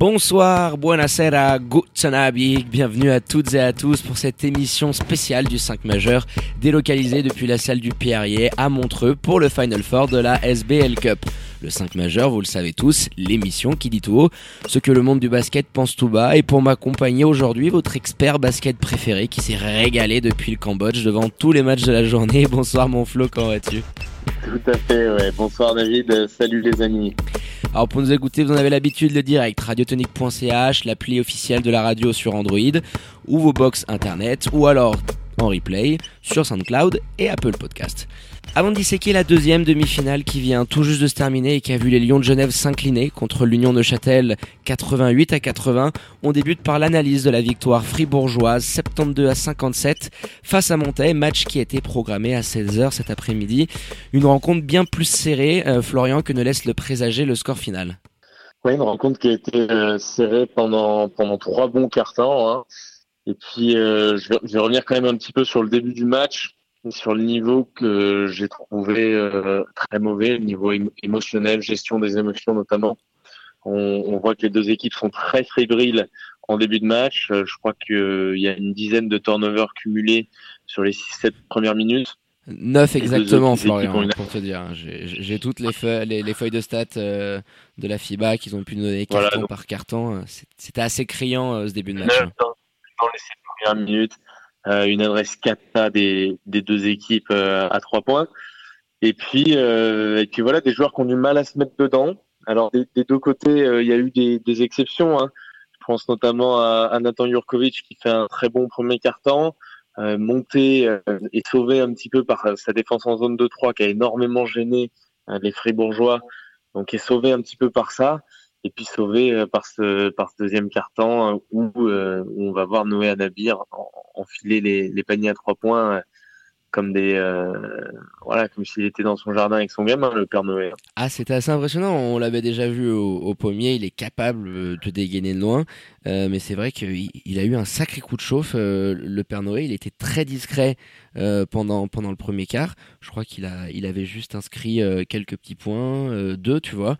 Bonsoir, buonasera, guten Abend, bienvenue à toutes et à tous pour cette émission spéciale du 5 majeur délocalisée depuis la salle du Pierrier à Montreux pour le Final Four de la SBL Cup. Le 5 majeur, vous le savez tous, l'émission qui dit tout haut ce que le monde du basket pense tout bas. Et pour m'accompagner aujourd'hui, votre expert basket préféré qui s'est régalé depuis le Cambodge devant tous les matchs de la journée. Bonsoir mon Flo, comment vas-tu? Tout à fait, ouais. Bonsoir David, salut les amis. Alors pour nous écouter, vous en avez l'habitude, le direct, radiotonique.ch, l'appli officielle de la radio sur Android, ou vos box internet, ou alors en replay sur SoundCloud et Apple Podcast. Avant de disséquer la deuxième demi-finale qui vient tout juste de se terminer et qui a vu les Lions de Genève s'incliner contre l'Union de Châtel 88 à 80, on débute par l'analyse de la victoire fribourgeoise 72 à 57 face à Montaigne, match qui a été programmé à 16h cet après-midi. Une rencontre bien plus serrée, euh, Florian, que ne laisse le présager le score final. Oui, une rencontre qui a été euh, serrée pendant, pendant trois bons quarts temps. Hein. Et puis, euh, je, vais, je, vais, revenir quand même un petit peu sur le début du match sur le niveau que j'ai trouvé euh, très mauvais, le niveau émotionnel, gestion des émotions notamment. On, on, voit que les deux équipes sont très fébriles en début de match. Euh, je crois qu'il euh, y a une dizaine de turnovers cumulés sur les 6-7 premières minutes. 9 exactement, Florian, pour te dire. J'ai toutes les feuilles, les, les, feuilles de stats de la FIBA qu'ils ont pu nous donner carton voilà, par carton. C'était assez criant ce début de match. 9 dans, dans les 7 premières minutes. Euh, une adresse 4 des, des deux équipes euh, à trois points. Et puis, euh, et puis voilà, des joueurs qui ont du mal à se mettre dedans. Alors des, des deux côtés, il y a eu des, des exceptions. Hein. Je pense notamment à, à, Nathan Jurkovic qui fait un très bon premier quart-temps, euh, monté euh, et sauvé un petit peu par sa défense en zone 2-3 qui a énormément gêné les Fribourgeois, donc est sauvé un petit peu par ça et puis sauvé euh, par ce par ce deuxième carton euh, où, euh, où on va voir Noé Anabir enfiler les, les paniers à trois points comme des euh, voilà comme s'il était dans son jardin avec son gamin le père Noé. Ah c'était assez impressionnant. On l'avait déjà vu au, au, pommier. Il est capable de dégainer de loin. Euh, mais c'est vrai qu'il il a eu un sacré coup de chauffe euh, le père Noé. Il était très discret pendant pendant le premier quart. Je crois qu'il a il avait juste inscrit quelques petits points deux tu vois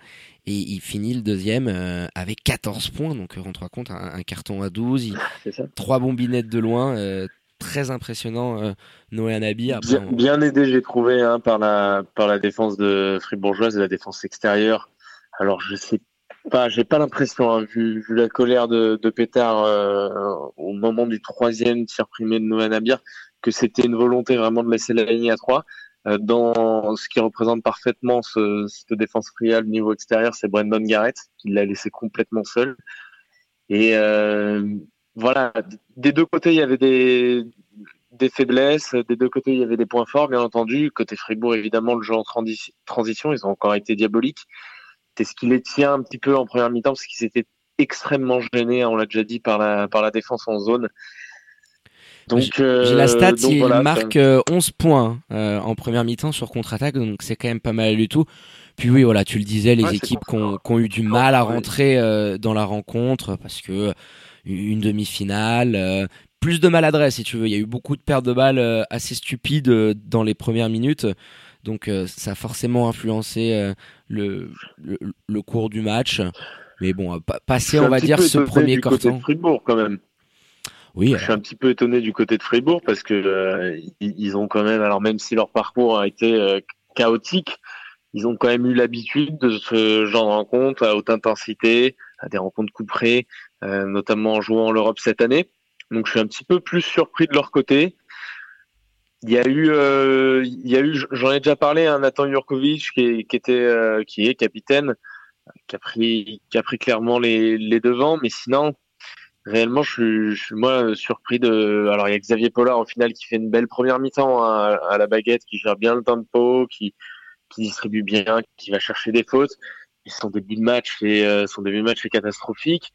et il finit le deuxième euh, avec 14 points, donc rends-toi compte, un, un, carton à 12, il, trois bombinettes de loin, euh, très impressionnant euh, Noé Anabi. Après, bien, on... bien, aidé, j'ai trouvé, hein, par, la, par la défense de Fribourgeoise et la défense extérieure. Alors je sais pas, j'ai pas l'impression, hein, vu, vu, la colère de, de Pétard au moment du troisième tir primé de Noé Anabir, que c'était une volonté vraiment de laisser la ligne à 3. Euh, dans ce qui représente parfaitement ce, cette défense friale niveau extérieur, c'est Brandon Garrett qui l'a laissé complètement seul. Et euh, voilà, des deux côtés, il y avait des, des faiblesses, des deux côtés, il y avait des points forts, bien entendu. Côté Fribourg, évidemment, le jeu en transition, ils ont encore été diaboliques. C'est ce qui les tient un petit peu en première mi-temps, parce qu'ils étaient extrêmement gênés, on l'a déjà dit, par la, par la défense en zone. Donc, j'ai la stat, donc, il voilà, marque euh, 11 points euh, en première mi-temps sur contre-attaque, donc c'est quand même pas mal du tout. Puis oui, voilà, tu le disais, les ouais, équipes qui ont, eu du mal à rentrer euh, dans la rencontre parce que une demi-finale, euh, plus de maladresse si tu veux. Il y a eu beaucoup de pertes de balles assez stupides dans les premières minutes. Donc ça a forcément influencé le, le, le, cours du match. Mais bon, passer, on va dire, ce premier. Fribourg quand même. Je suis un petit peu étonné du côté de Fribourg parce que euh, ils ont quand même, alors même si leur parcours a été euh, chaotique, ils ont quand même eu l'habitude de ce genre de rencontres à haute intensité, à des rencontres couperées, euh, notamment en jouant en Europe cette année. Donc je suis un petit peu plus surpris de leur côté. Il y a eu, euh, j'en ai déjà parlé, un Nathan Jurkovic qui, était, qui est capitaine, qui a pris, clairement les devants, mais sinon réellement, je suis, je suis, moi surpris de. Alors, il y a Xavier Pollard au final qui fait une belle première mi-temps à, à, la baguette, qui gère bien le tempo, qui, qui distribue bien, qui va chercher des fautes. Son début de match, et euh, de match est catastrophique.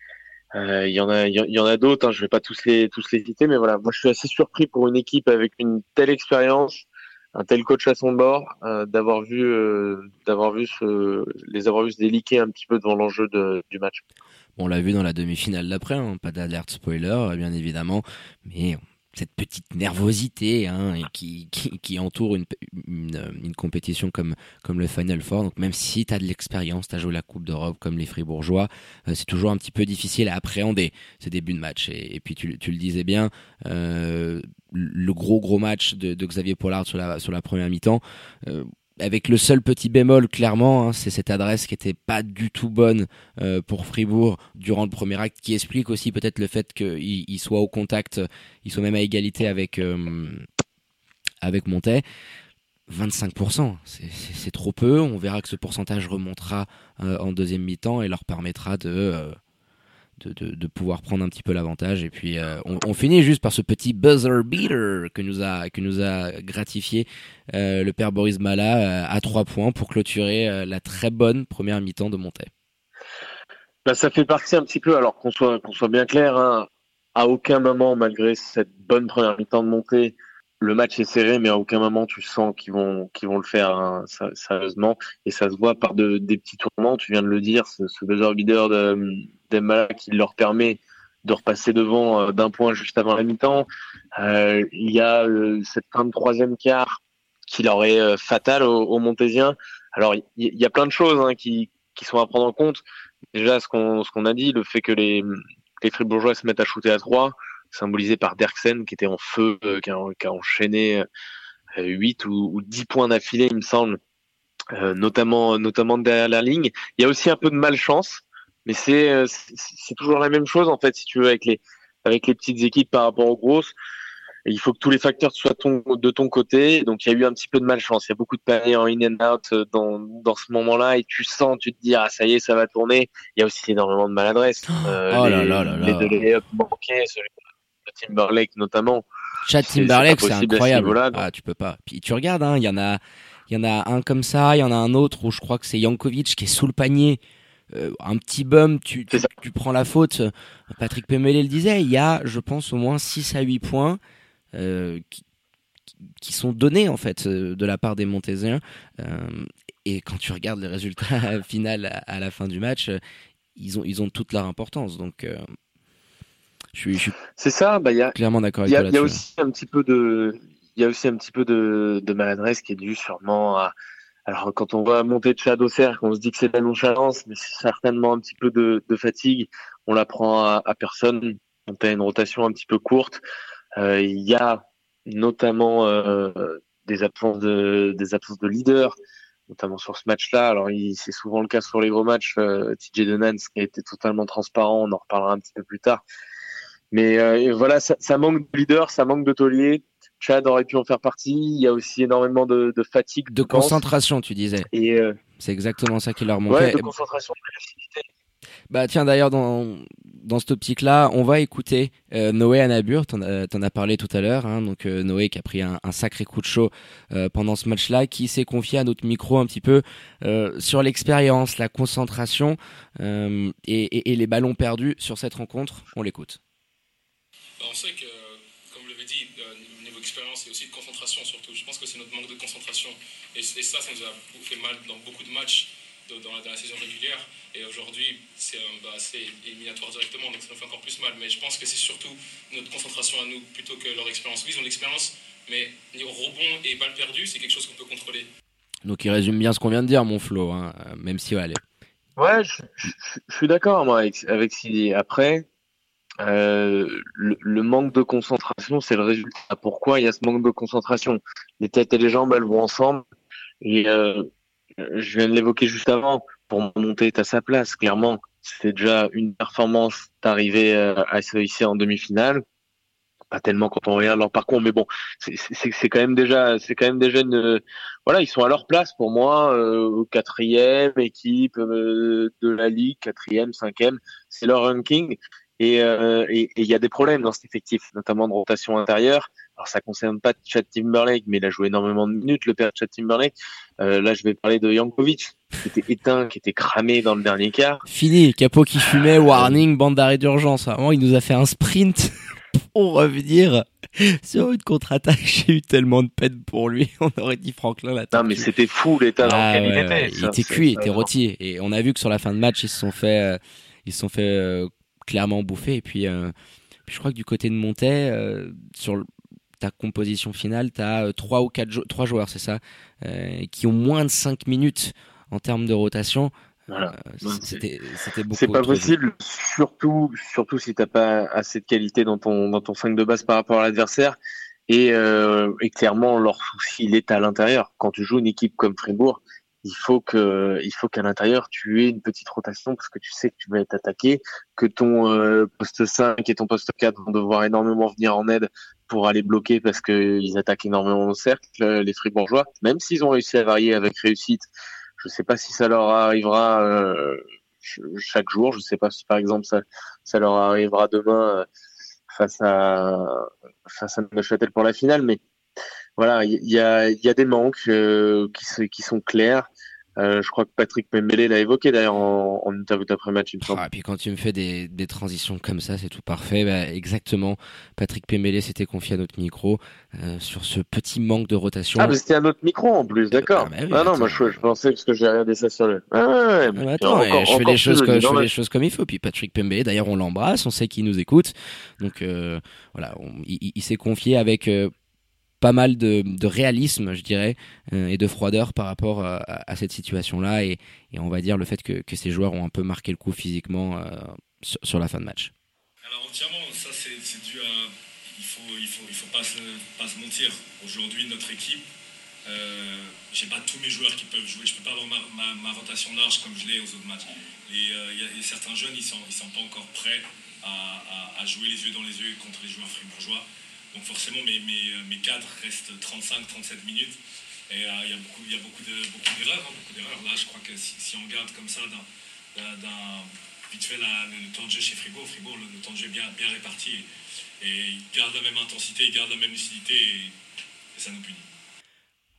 Euh, il y en a, il y en a d'autres. Hein, je vais pas tous les tous les citer, mais voilà, moi je suis assez surpris pour une équipe avec une telle expérience, un tel coach à son bord, euh, d'avoir vu euh, d'avoir vu ce, les avoir vu se déliquer un petit peu devant l'enjeu du match. On l'a vu dans la demi-finale d'après, hein, pas d'alerte spoiler, bien évidemment, mais cette petite nervosité hein, qui, entoure une, compétition comme, le Final Four. Donc même si tu as de l'expérience, tu as joué la Coupe d'Europe comme les Fribourgeois, euh, c'est toujours un petit peu difficile à appréhender ces débuts de match. Et, puis tu, le disais bien, euh, le gros gros match de, Xavier Pollard sur la, sur la première mi-temps. Euh, avec le seul petit bémol, clairement, hein, c'est cette adresse qui était pas du tout bonne euh, pour Fribourg durant le premier acte, qui explique aussi peut-être le fait qu'il il soit au contact, il soit même à égalité avec euh, avec Montet. 25%, c'est trop peu. On verra que ce pourcentage remontera euh, en deuxième mi-temps et leur permettra de euh, de, de, pouvoir prendre un petit peu l'avantage. Et puis euh, on, finit juste par ce petit buzzer beater que nous a, que nous a gratifié euh, le père Boris Mala euh, à trois points pour clôturer la très bonne première mi-temps de Montaigne. Bah, ça fait partie un petit peu, alors qu'on soit, qu'on soit bien clair, hein, à aucun moment, malgré cette bonne première mi-temps de montée, le match est serré, mais à aucun moment tu sens qu'ils vont qu'ils vont le faire hein, sérieusement. Et ça se voit par de, des petits tourments. Tu viens de le dire, ce, ce buzzer beater de qui leur permet de repasser devant euh, d'un point juste avant la mi-temps. Euh, il y a euh, cette fin de troisième quart qui leur est fatale aux, aux Montésiens. Alors il y, a plein de choses hein, qui, sont à prendre en compte. Déjà ce qu'on a dit, le fait que les les Fribourgeois se mettent à shooter à trois symbolisé par Derksen qui était en feu, qui, a, enchaîné euh, 8 ou, ou 10 points d'affilée, il me semble, notamment, notamment derrière la ligne. Il y a aussi un peu de malchance, mais c'est c'est toujours la même chose en fait, si tu veux, avec les avec les petites équipes par rapport aux grosses. Et il faut que tous les facteurs soient ton, de ton côté. Donc il y a eu un petit peu de malchance. Il y a beaucoup de paniers en in and out dans, dans ce moment-là et tu sens, tu te dis ah ça y est ça va tourner. Il y a aussi énormément de maladresse. Euh, oh les, là là là là. les deux layups manqués, celui Timberlake notamment. Chad Timberlake, c'est incroyable. Ah, tu peux pas. Puis tu regardes, hein, il y en a, il y en a un comme ça, il y en a un autre où je crois que c'est Jankovic qui est sous le panier. Euh, un petit bum, tu, tu, tu, prends la faute. Patrick Pemele le disait, il y a, je pense, au moins 6 à 8 points euh, qui, qui, sont donnés en fait euh, de la part des Montésiens. Euh, et quand tu regardes les résultats final à, à, la fin du match, ils ont, ils ont toute leur importance. Donc je suis, c'est ça. Bah, y a, clairement d'accord avec toi. Il y a aussi un petit peu de, il y a aussi un petit peu de, de maladresse qui est due sûrement à. Alors quand on voit monter de Chad Auxerre, qu'on se dit que c'est de la nonchalance, mais c'est certainement un petit peu de, de fatigue. On l'apprend à, à personne. On a une rotation un petit peu courte. Euh, il y a notamment euh, des absences de des absences de leader notamment sur ce match-là. Alors, c'est souvent le cas sur les gros matchs. Euh, TJ Denans qui a été totalement transparent, on en reparlera un petit peu plus tard. Mais euh, voilà, ça, ça, manque de leader, ça manque de taulier. Chad aurait pu en faire partie. Il y a aussi énormément de, de fatigue, de concentration, tu disais. Et euh, c'est exactement ça qui leur manquait. Ouais, de concentration, de bah tiens d'ailleurs dans dans cette optique là on va écouter euh, Noé Anabur t'en as, as parlé tout à l'heure hein, donc euh, Noé qui a pris un, un sacré coup de chaud euh, pendant ce match là qui s'est confié à notre micro un petit peu euh, sur l'expérience la concentration euh, et, et, et, les ballons perdus sur cette rencontre on l'écoute bah, on sait que et, et ça ça nous a fait mal dans beaucoup de matchs dans la, dans la saison régulière. Et aujourd'hui, c'est bah, éliminatoire directement, donc ça nous fait encore plus mal. Mais je pense que c'est surtout notre concentration à nous plutôt que leur expérience. Oui, ils ont l'expérience, mais niveau rebond et balles perdues, c'est quelque chose qu'on peut contrôler. Donc il résume bien ce qu'on vient de dire, mon Flo, hein, même si ouais, Ouais, je, je, je suis d'accord moi avec, avec Sidi. Après, euh, le, le, manque de concentration, c'est le résultat. Pourquoi il y a ce manque de concentration? Les têtes et les jambes, elles vont ensemble. Et euh, je viens de l'évoquer juste avant, pour monter à sa place, clairement, c'est déjà une performance d'arriver à se hisser en demi-finale. Pas tellement quand on regarde leur parcours, mais bon, c'est quand même déjà, c'est quand même déjà une, voilà, ils sont à leur place pour moi, euh, quatrième équipe euh, de la ligue, quatrième, cinquième, c'est leur ranking. Et il euh, et, et y a des problèmes dans cet effectif, notamment de rotation intérieure. Alors ça concerne pas Chad Timberlake, mais il a joué énormément de minutes, le père de Chad Timberlake. Euh, là, je vais parler de Jankovic, qui était éteint, qui était cramé dans le dernier quart. Fini, capot qui fumait, warning, bande d'arrêt d'urgence. Vraiment, il nous a fait un sprint pour revenir sur une contre-attaque. J'ai eu tellement de peine pour lui. On aurait dit Franklin là. Non, mais c'était fou l'état dans ah, lequel ouais, il était. Il était cuit, il était rôti. Et on a vu que sur la fin de match, ils se sont fait, euh, ils se sont fait euh, clairement bouffer. Et puis, euh, Puis je crois que du côté de Montais, sur ta composition finale, tu as 3 ou 4 3 joueurs, c'est ça, qui ont moins de 5 minutes en termes de rotation. Voilà. C'était beaucoup. C'est pas possible, surtout, surtout si t'as pas assez de qualité dans ton dans ton 5 de base par rapport à l'adversaire. Et, euh, et, clairement, leur souci, il est à l'intérieur. Quand tu joues une équipe comme Fribourg, il faut que, il faut qu'à l'intérieur, tu aies une petite rotation parce que tu sais que tu vas être attaqué, que ton euh, poste 5 et ton poste 4 vont devoir énormément venir en aide pour aller bloquer parce qu'ils attaquent énormément au cercle, les Fribourgeois. Même s'ils ont réussi à varier avec réussite, je sais pas si ça leur arrivera euh, chaque jour. Je sais pas si par exemple ça, ça leur arrivera demain euh, face à face à Neuchâtel pour la finale, mais voilà, il y a, y a des manques euh, qui, qui sont clairs. Euh, je crois que Patrick Pembele l'a évoqué d'ailleurs en, en interview d'après-match, il me semble. Ah, et puis quand tu me fais des, des transitions comme ça, c'est tout parfait. Bah, exactement. Patrick Pembele s'était confié à notre micro euh, sur ce petit manque de rotation. Ah, mais c'était à notre micro en plus, d'accord. Ah, bah ah non, moi je, je, pensais parce que j'ai regardé ça sur le. Ah, ouais, mais attends, encore, je fais les choses, comme, je fais les choses comme il faut. Puis Patrick Pembele, d'ailleurs, on l'embrasse, on sait qu'il nous écoute. Donc euh, voilà, il, il s'est confié avec euh, pas mal de, réalisme, je dirais, euh, et de froideur par rapport à, à cette situation-là, et, on va dire le fait que, ces joueurs ont un peu marqué le coup physiquement euh, sur, la fin de match. Alors entièrement, ça c'est dû à... Il faut, il faut, il faut pas, se, mentir. Aujourd'hui, notre équipe, euh, j'ai pas tous mes joueurs qui peuvent jouer. Je peux pas avoir ma, rotation large comme je l'ai aux autres matchs. Et euh, certains jeunes, ils sont, ils sont pas encore prêts à, à, à jouer les yeux dans les yeux contre les joueurs fribourgeois. Donc forcément, mes, mes, mes cadres restent 35-37 minutes. Et euh, il y a beaucoup, il y a beaucoup d'erreurs. Beaucoup hein, beaucoup Là, je crois que si, si on garde comme ça d'un vite fait la, le temps de jeu chez Fribourg, Fribourg, le, le temps de jeu est bien, bien réparti. Et, et il garde la même intensité, il garde la même lucidité et, et ça nous punit.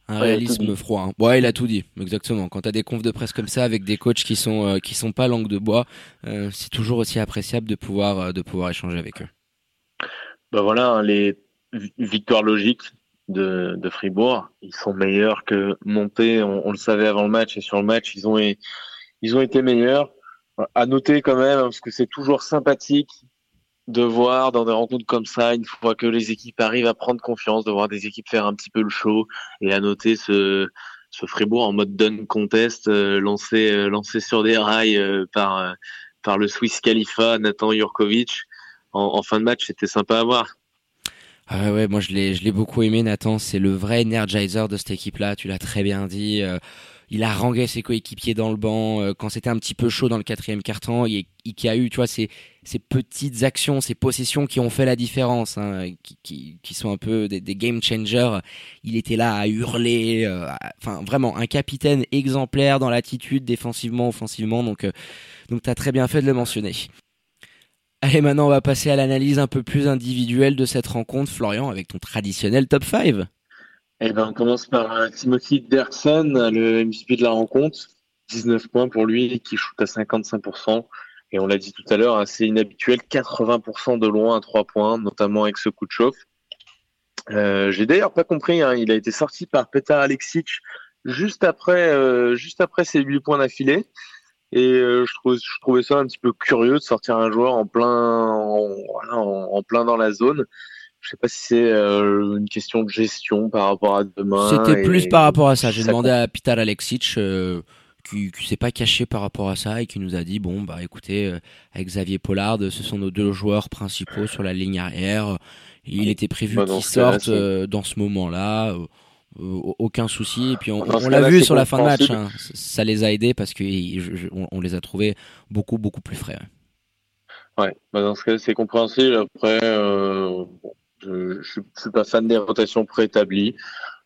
Un réalisme froid. Hein. Ouais, il a tout dit, exactement. Quand tu as des confs de presse comme ça avec des coachs qui sont euh, qui sont pas langue de bois, euh, c'est toujours aussi appréciable de pouvoir euh, de pouvoir échanger avec eux. Bah voilà, hein, les victoire logique de, de, Fribourg. Ils sont meilleurs que Monté, on, on, le savait avant le match et sur le match, ils ont, ils ont été meilleurs. À noter quand même, parce que c'est toujours sympathique de voir dans des rencontres comme ça, une fois que les équipes arrivent à prendre confiance, de voir des équipes faire un petit peu le show et à noter ce, ce Fribourg en mode done contest euh, lancé, euh, lancé sur des rails euh, par, euh, par le Swiss Khalifa, Nathan Jurkovic. En, en fin de match, c'était sympa à voir. Ah ouais, moi je l'ai, je l'ai beaucoup aimé, Nathan. C'est le vrai energizer de cette équipe-là. Tu l'as très bien dit. Euh, il a rangé ses coéquipiers dans le banc euh, quand c'était un petit peu chaud dans le quatrième quart-temps. Il, il, a eu, tu vois, ces, ces petites actions, ces possessions qui ont fait la différence, hein, qui, qui, qui, sont un peu des, des, game changers. Il était là à hurler. Euh, enfin, vraiment un capitaine exemplaire dans l'attitude défensivement, offensivement. Donc, euh, donc t'as très bien fait de le mentionner. Allez, maintenant, on va passer à l'analyse un peu plus individuelle de cette rencontre, Florian, avec ton traditionnel top 5. Eh ben, on commence par euh, Timothy Derksen, le MVP de la rencontre. 19 points pour lui, qui shoot à 55%. Et on l'a dit tout à l'heure, assez inhabituel, 80% de loin à 3 points, notamment avec ce coup de chauffe. Euh, J'ai d'ailleurs pas compris, hein, il a été sorti par Petar Alexic juste après, euh, juste après ses 8 points d'affilée. Et euh, je, trouvais, je trouvais ça un petit peu curieux de sortir un joueur en plein, en, voilà, en, en plein dans la zone. Je sais pas si c'est euh, une question de gestion par rapport à demain. C'était plus par rapport à ça. J'ai demandé à Pital Alexic euh, qui, qui s'est pas caché par rapport à ça et qui nous a dit bon bah écoutez euh, avec Xavier Pollard ce sont nos deux joueurs principaux sur la ligne arrière. Il était prévu bah, qu'ils sortent dans ce moment-là. Euh, aucun souci. Et puis on, on l'a vu sur la fin de match, hein. ça les a aidés parce qu'on on les a trouvés beaucoup beaucoup plus frais. Ouais, bah dans ce cas c'est compréhensible. Après, euh, je, je, suis pas fan des rotations préétablies.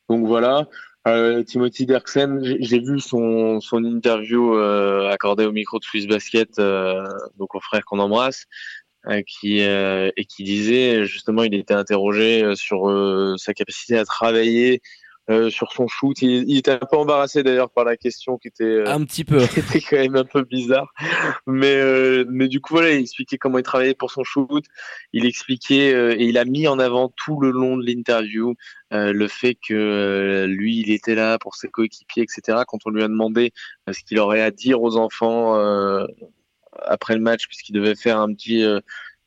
Donc voilà. Euh, Timothy Derksen, j'ai vu son, son interview euh, accordée au micro de Swiss Basket, euh, donc au frère qu'on embrasse, qui et qui disait justement, il était interrogé sur sa capacité à travailler euh, sur son shoot. Il, il, était un peu embarrassé d'ailleurs par la question qui était euh, un petit peu, qui était quand même un peu bizarre. Mais euh, mais du coup voilà, il expliquait comment il travaillait pour son shoot. Il expliquait et il a mis en avant tout le long de l'interview le fait que lui il était là pour ses coéquipiers etc. Quand on lui a demandé ce qu'il aurait à dire aux enfants après le match puisqu'il devait faire un petit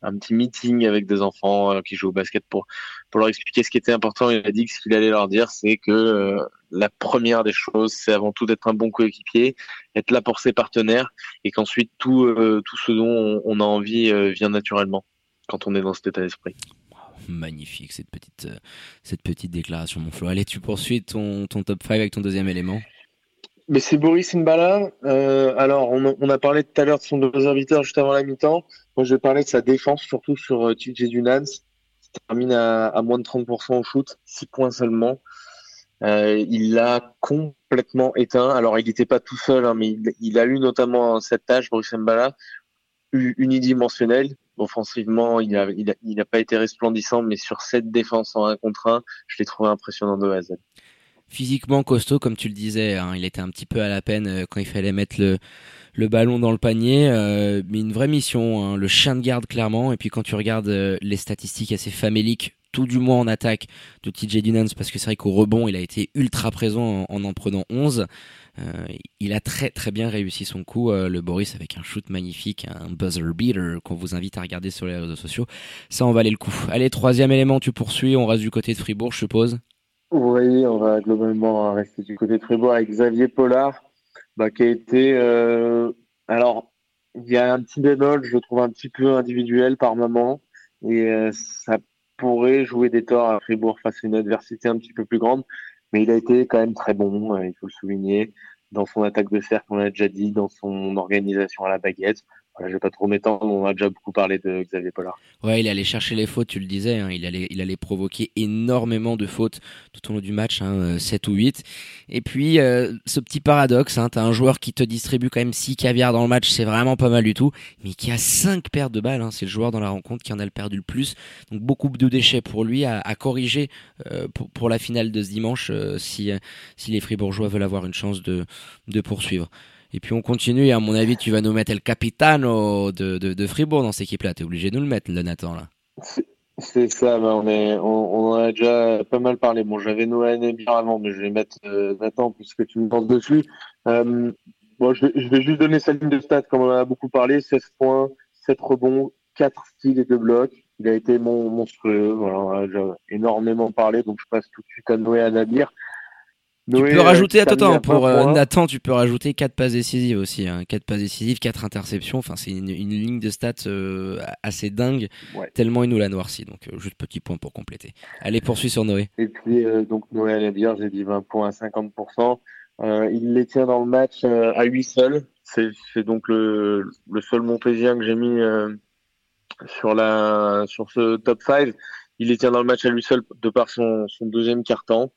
un petit meeting avec des enfants qui jouent au basket pour pour leur expliquer ce qui était important. Il a dit que ce qu'il allait leur dire, c'est que la première des choses, c'est avant tout d'être un bon coéquipier, être là pour ses partenaires, et qu'ensuite tout tout ce dont on, a envie vient naturellement quand on est dans cet état d'esprit magnifique cette petite, cette petite déclaration, mon Flo. Allez, tu poursuis ton, ton top 5 avec ton deuxième élément. Mais c'est Boris Mbala. Euh, alors, on, a parlé tout à l'heure de son deux serviteurs juste avant la mi-temps. Moi, je vais parler de sa défense, surtout sur euh, TJ Dunans. Il termine à, moins de 30% au shoot, 6 points seulement. Euh, il l'a complètement éteint. Alors, il n'était pas tout seul, hein, mais il, a eu notamment cette tâche, Boris Mbala, unidimensionnelle. Offensivement, il n'a il a, pas été resplendissant, mais sur cette défense en 1 contre 1, je l'ai trouvé impressionnant de A à Z physiquement costaud, comme tu le disais. Hein. il était un petit peu à la peine euh, quand il fallait mettre le, le ballon dans le panier, euh, mais une vraie mission, hein. le chien de garde clairement. Et puis quand tu regardes euh, les statistiques assez faméliques, tout du moins en attaque de TJ Dunans, parce que c'est vrai qu'au rebond, il a été ultra présent en en, prenant 11. il a très très bien réussi son coup, le Boris, avec un shoot magnifique, un buzzer beater qu'on vous invite à regarder sur les réseaux sociaux. Ça en valait le coup. Allez, troisième élément, tu poursuis, on reste du côté de Fribourg, je suppose. Oui, on va globalement rester du côté de Fribourg avec Xavier Pollard, bah, qui a été. Euh, alors, il y a un petit bémol, je trouve un petit peu individuel par moment, et euh, ça pourrait jouer des torts à Fribourg face à une adversité un petit peu plus grande, mais il a été quand même très bon, euh, il faut le souligner, dans son attaque de cercle, on l'a déjà dit, dans son organisation à la baguette. Voilà, je vais pas trop m'étendre, on a déjà beaucoup parlé de Xavier Pollard. Ouais, il allait chercher les fautes, tu le disais, hein, il, allait, il allait provoquer énormément de fautes tout au long du match, hein, 7 euh, ou 8. Et puis, euh, ce petit paradoxe, hein, tu as un joueur qui te distribue quand même 6 caviars dans le match, c'est vraiment pas mal du tout, mais qui a 5 pertes de balles, hein, c'est le joueur dans la rencontre qui en a le perdu le plus. Donc beaucoup de déchets pour lui à, à corriger euh, pour, pour, la finale de ce dimanche si, si les Fribourgeois veulent avoir une chance de, de poursuivre. Et puis on continue, et à mon avis, tu vas nous mettre le capitano de, de, Fribourg dans cette équipe-là. Tu es obligé de nous le mettre, le Nathan. Là. C'est ça, on, en a déjà pas mal parlé. Bon, j'avais Noël bien avant, mais je vais mettre euh, Nathan puisque tu me penses dessus. Euh, bon, je vais, juste donner sa ligne de stats, comme on en a beaucoup parlé 16 points, 7 rebonds, 4 styles et 2 blocs. Il a été mon monstrueux. Voilà, j'ai énormément parlé, donc je passe tout de suite à Noé à Nadir tu peux rajouter, attends, pour euh, Nathan, tu peux rajouter 4 passes décisives aussi. Hein. 4 passes décisives, 4 interceptions. Enfin, c'est une, ligne de stats euh, assez dingue, tellement il nous l'a noirci. Donc, euh, juste petit point pour compléter. Allez, poursuis sur Noé. Et puis, donc, Noé allait dire, j'ai dit 20 points à 50%. il les tient dans le match à lui seul. C'est donc le, le seul Montpésien que j'ai mis sur, la, sur ce top 5. Il les tient dans le match à lui seul de par son, son deuxième quart-temps.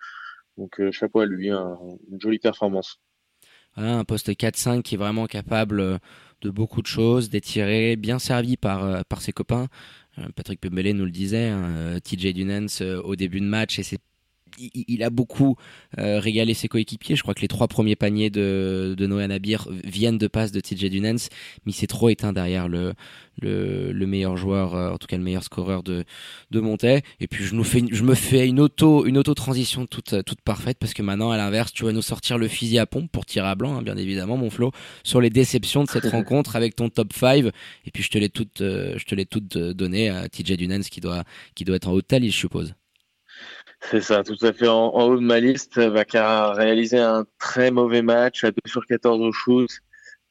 Donc euh, chapeau à lui, une jolie performance. un poste 4-5 qui est vraiment capable euh, de beaucoup de choses, d'étirer, bien servi par, euh, par ses copains. Patrick Pembele nous le disait, hein, TJ Dunans au début de match et c'est il, a beaucoup euh, régalé ses coéquipiers. Je crois que les trois premiers paniers de, de Noé Nabir viennent de passe de TJ Dunans, mais il s'est trop éteint derrière le, le, le meilleur joueur, euh, en tout cas le meilleur scoreur de, de Montais. Et puis je, nous fais, je me fais une auto, une auto transition toute, toute parfaite parce que maintenant, à l'inverse, tu vas nous sortir le fusil à pompe pour tirer à blanc, hein, bien évidemment, mon Flo, sur les déceptions de cette rencontre avec ton top 5. Et puis je te l'ai toute, euh, je te l'ai toute donné à TJ Dunans qui doit, qui doit être en haut de ta liste, je suppose. C'est ça, tout à fait en, haut de ma liste. qui a réalisé un très mauvais match à 2 sur 14 au shoot,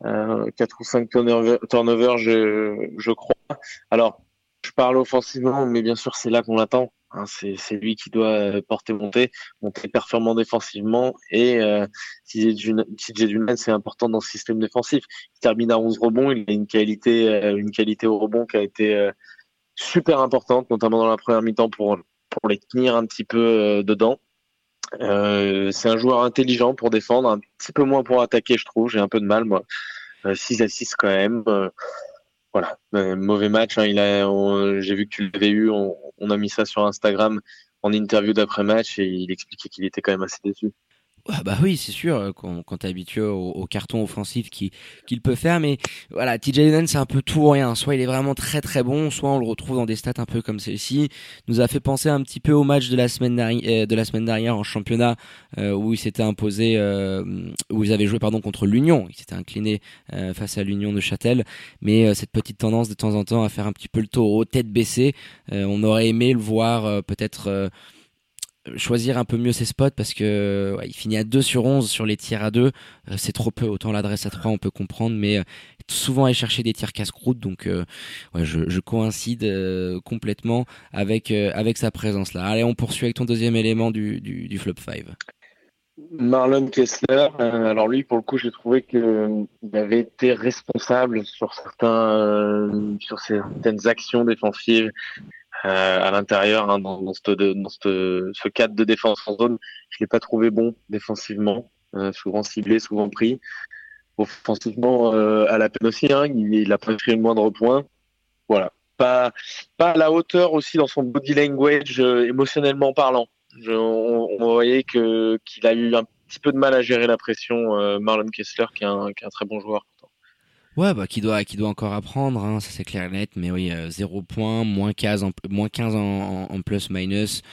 euh, 4 ou 5 turnovers, je, je crois. Alors, je parle offensivement, mais bien sûr, c'est là qu'on l'attend. Hein, c'est lui qui doit porter monter, monter performant défensivement et euh, TJ Dunan, c'est important dans ce système défensif. Il termine à 11 rebonds, il a une qualité, euh, une qualité au rebond qui a été euh, super importante, notamment dans la première mi-temps pour pour les tenir un petit peu euh, dedans. Euh, c'est un joueur intelligent pour défendre, un petit peu moins pour attaquer, je trouve. J'ai un peu de mal, moi. 6 euh, à 6 quand même. voilà, mauvais match. Hein. il a, j'ai vu que tu l'avais eu. On, a mis ça sur Instagram en interview d'après match et il expliquait qu'il était quand même assez déçu. Ah bah oui, c'est sûr, euh, quand, quand t'es habitué au, carton offensif qu'il peut faire, mais voilà, TJ Lennon c'est un peu tout ou rien. Soit il est vraiment très très bon, soit on le retrouve dans des stats un peu comme celle-ci. Nous a fait penser un petit peu au match de la semaine euh, de la semaine dernière en championnat euh, où il s'était imposé, où ils avaient joué pardon contre l'Union. Il s'était incliné face à l'Union de Châtel, mais cette petite tendance de temps en temps à faire un petit peu le taureau, tête baissée. on aurait aimé le voir peut-être choisir un peu mieux ses spots parce que il finit à 2 sur 11 sur les tirs à 2 euh, c'est trop peu. Autant l'adresse à 3 on peut comprendre mais euh, souvent aller chercher des tirs casse-croûte. Donc euh, je, coïncide complètement avec avec sa présence là. Allez on poursuit avec ton deuxième élément du, du, flop 5 Marlon Kessler alors lui pour le coup j'ai trouvé que il avait été responsable sur certains sur certaines actions défensives euh, à l'intérieur hein, dans, dans, ce cadre de défense en zone. Je l'ai pas trouvé bon défensivement, euh, souvent ciblé, souvent pris. Offensivement, euh, à la peine aussi, hein, il, a pas pris le moindre point. Voilà, pas pas à la hauteur aussi dans son body language émotionnellement parlant. Je, on, voyait que qu'il a eu un petit peu de mal à gérer la pression. Marlon Kessler, qui est un, qui est un très bon joueur. Ouais, bah, qui doit, qui doit encore apprendre, hein, ça c'est clair et net, mais oui, euh, 0 points, moins 15 en, moins 15 en, plus-minus,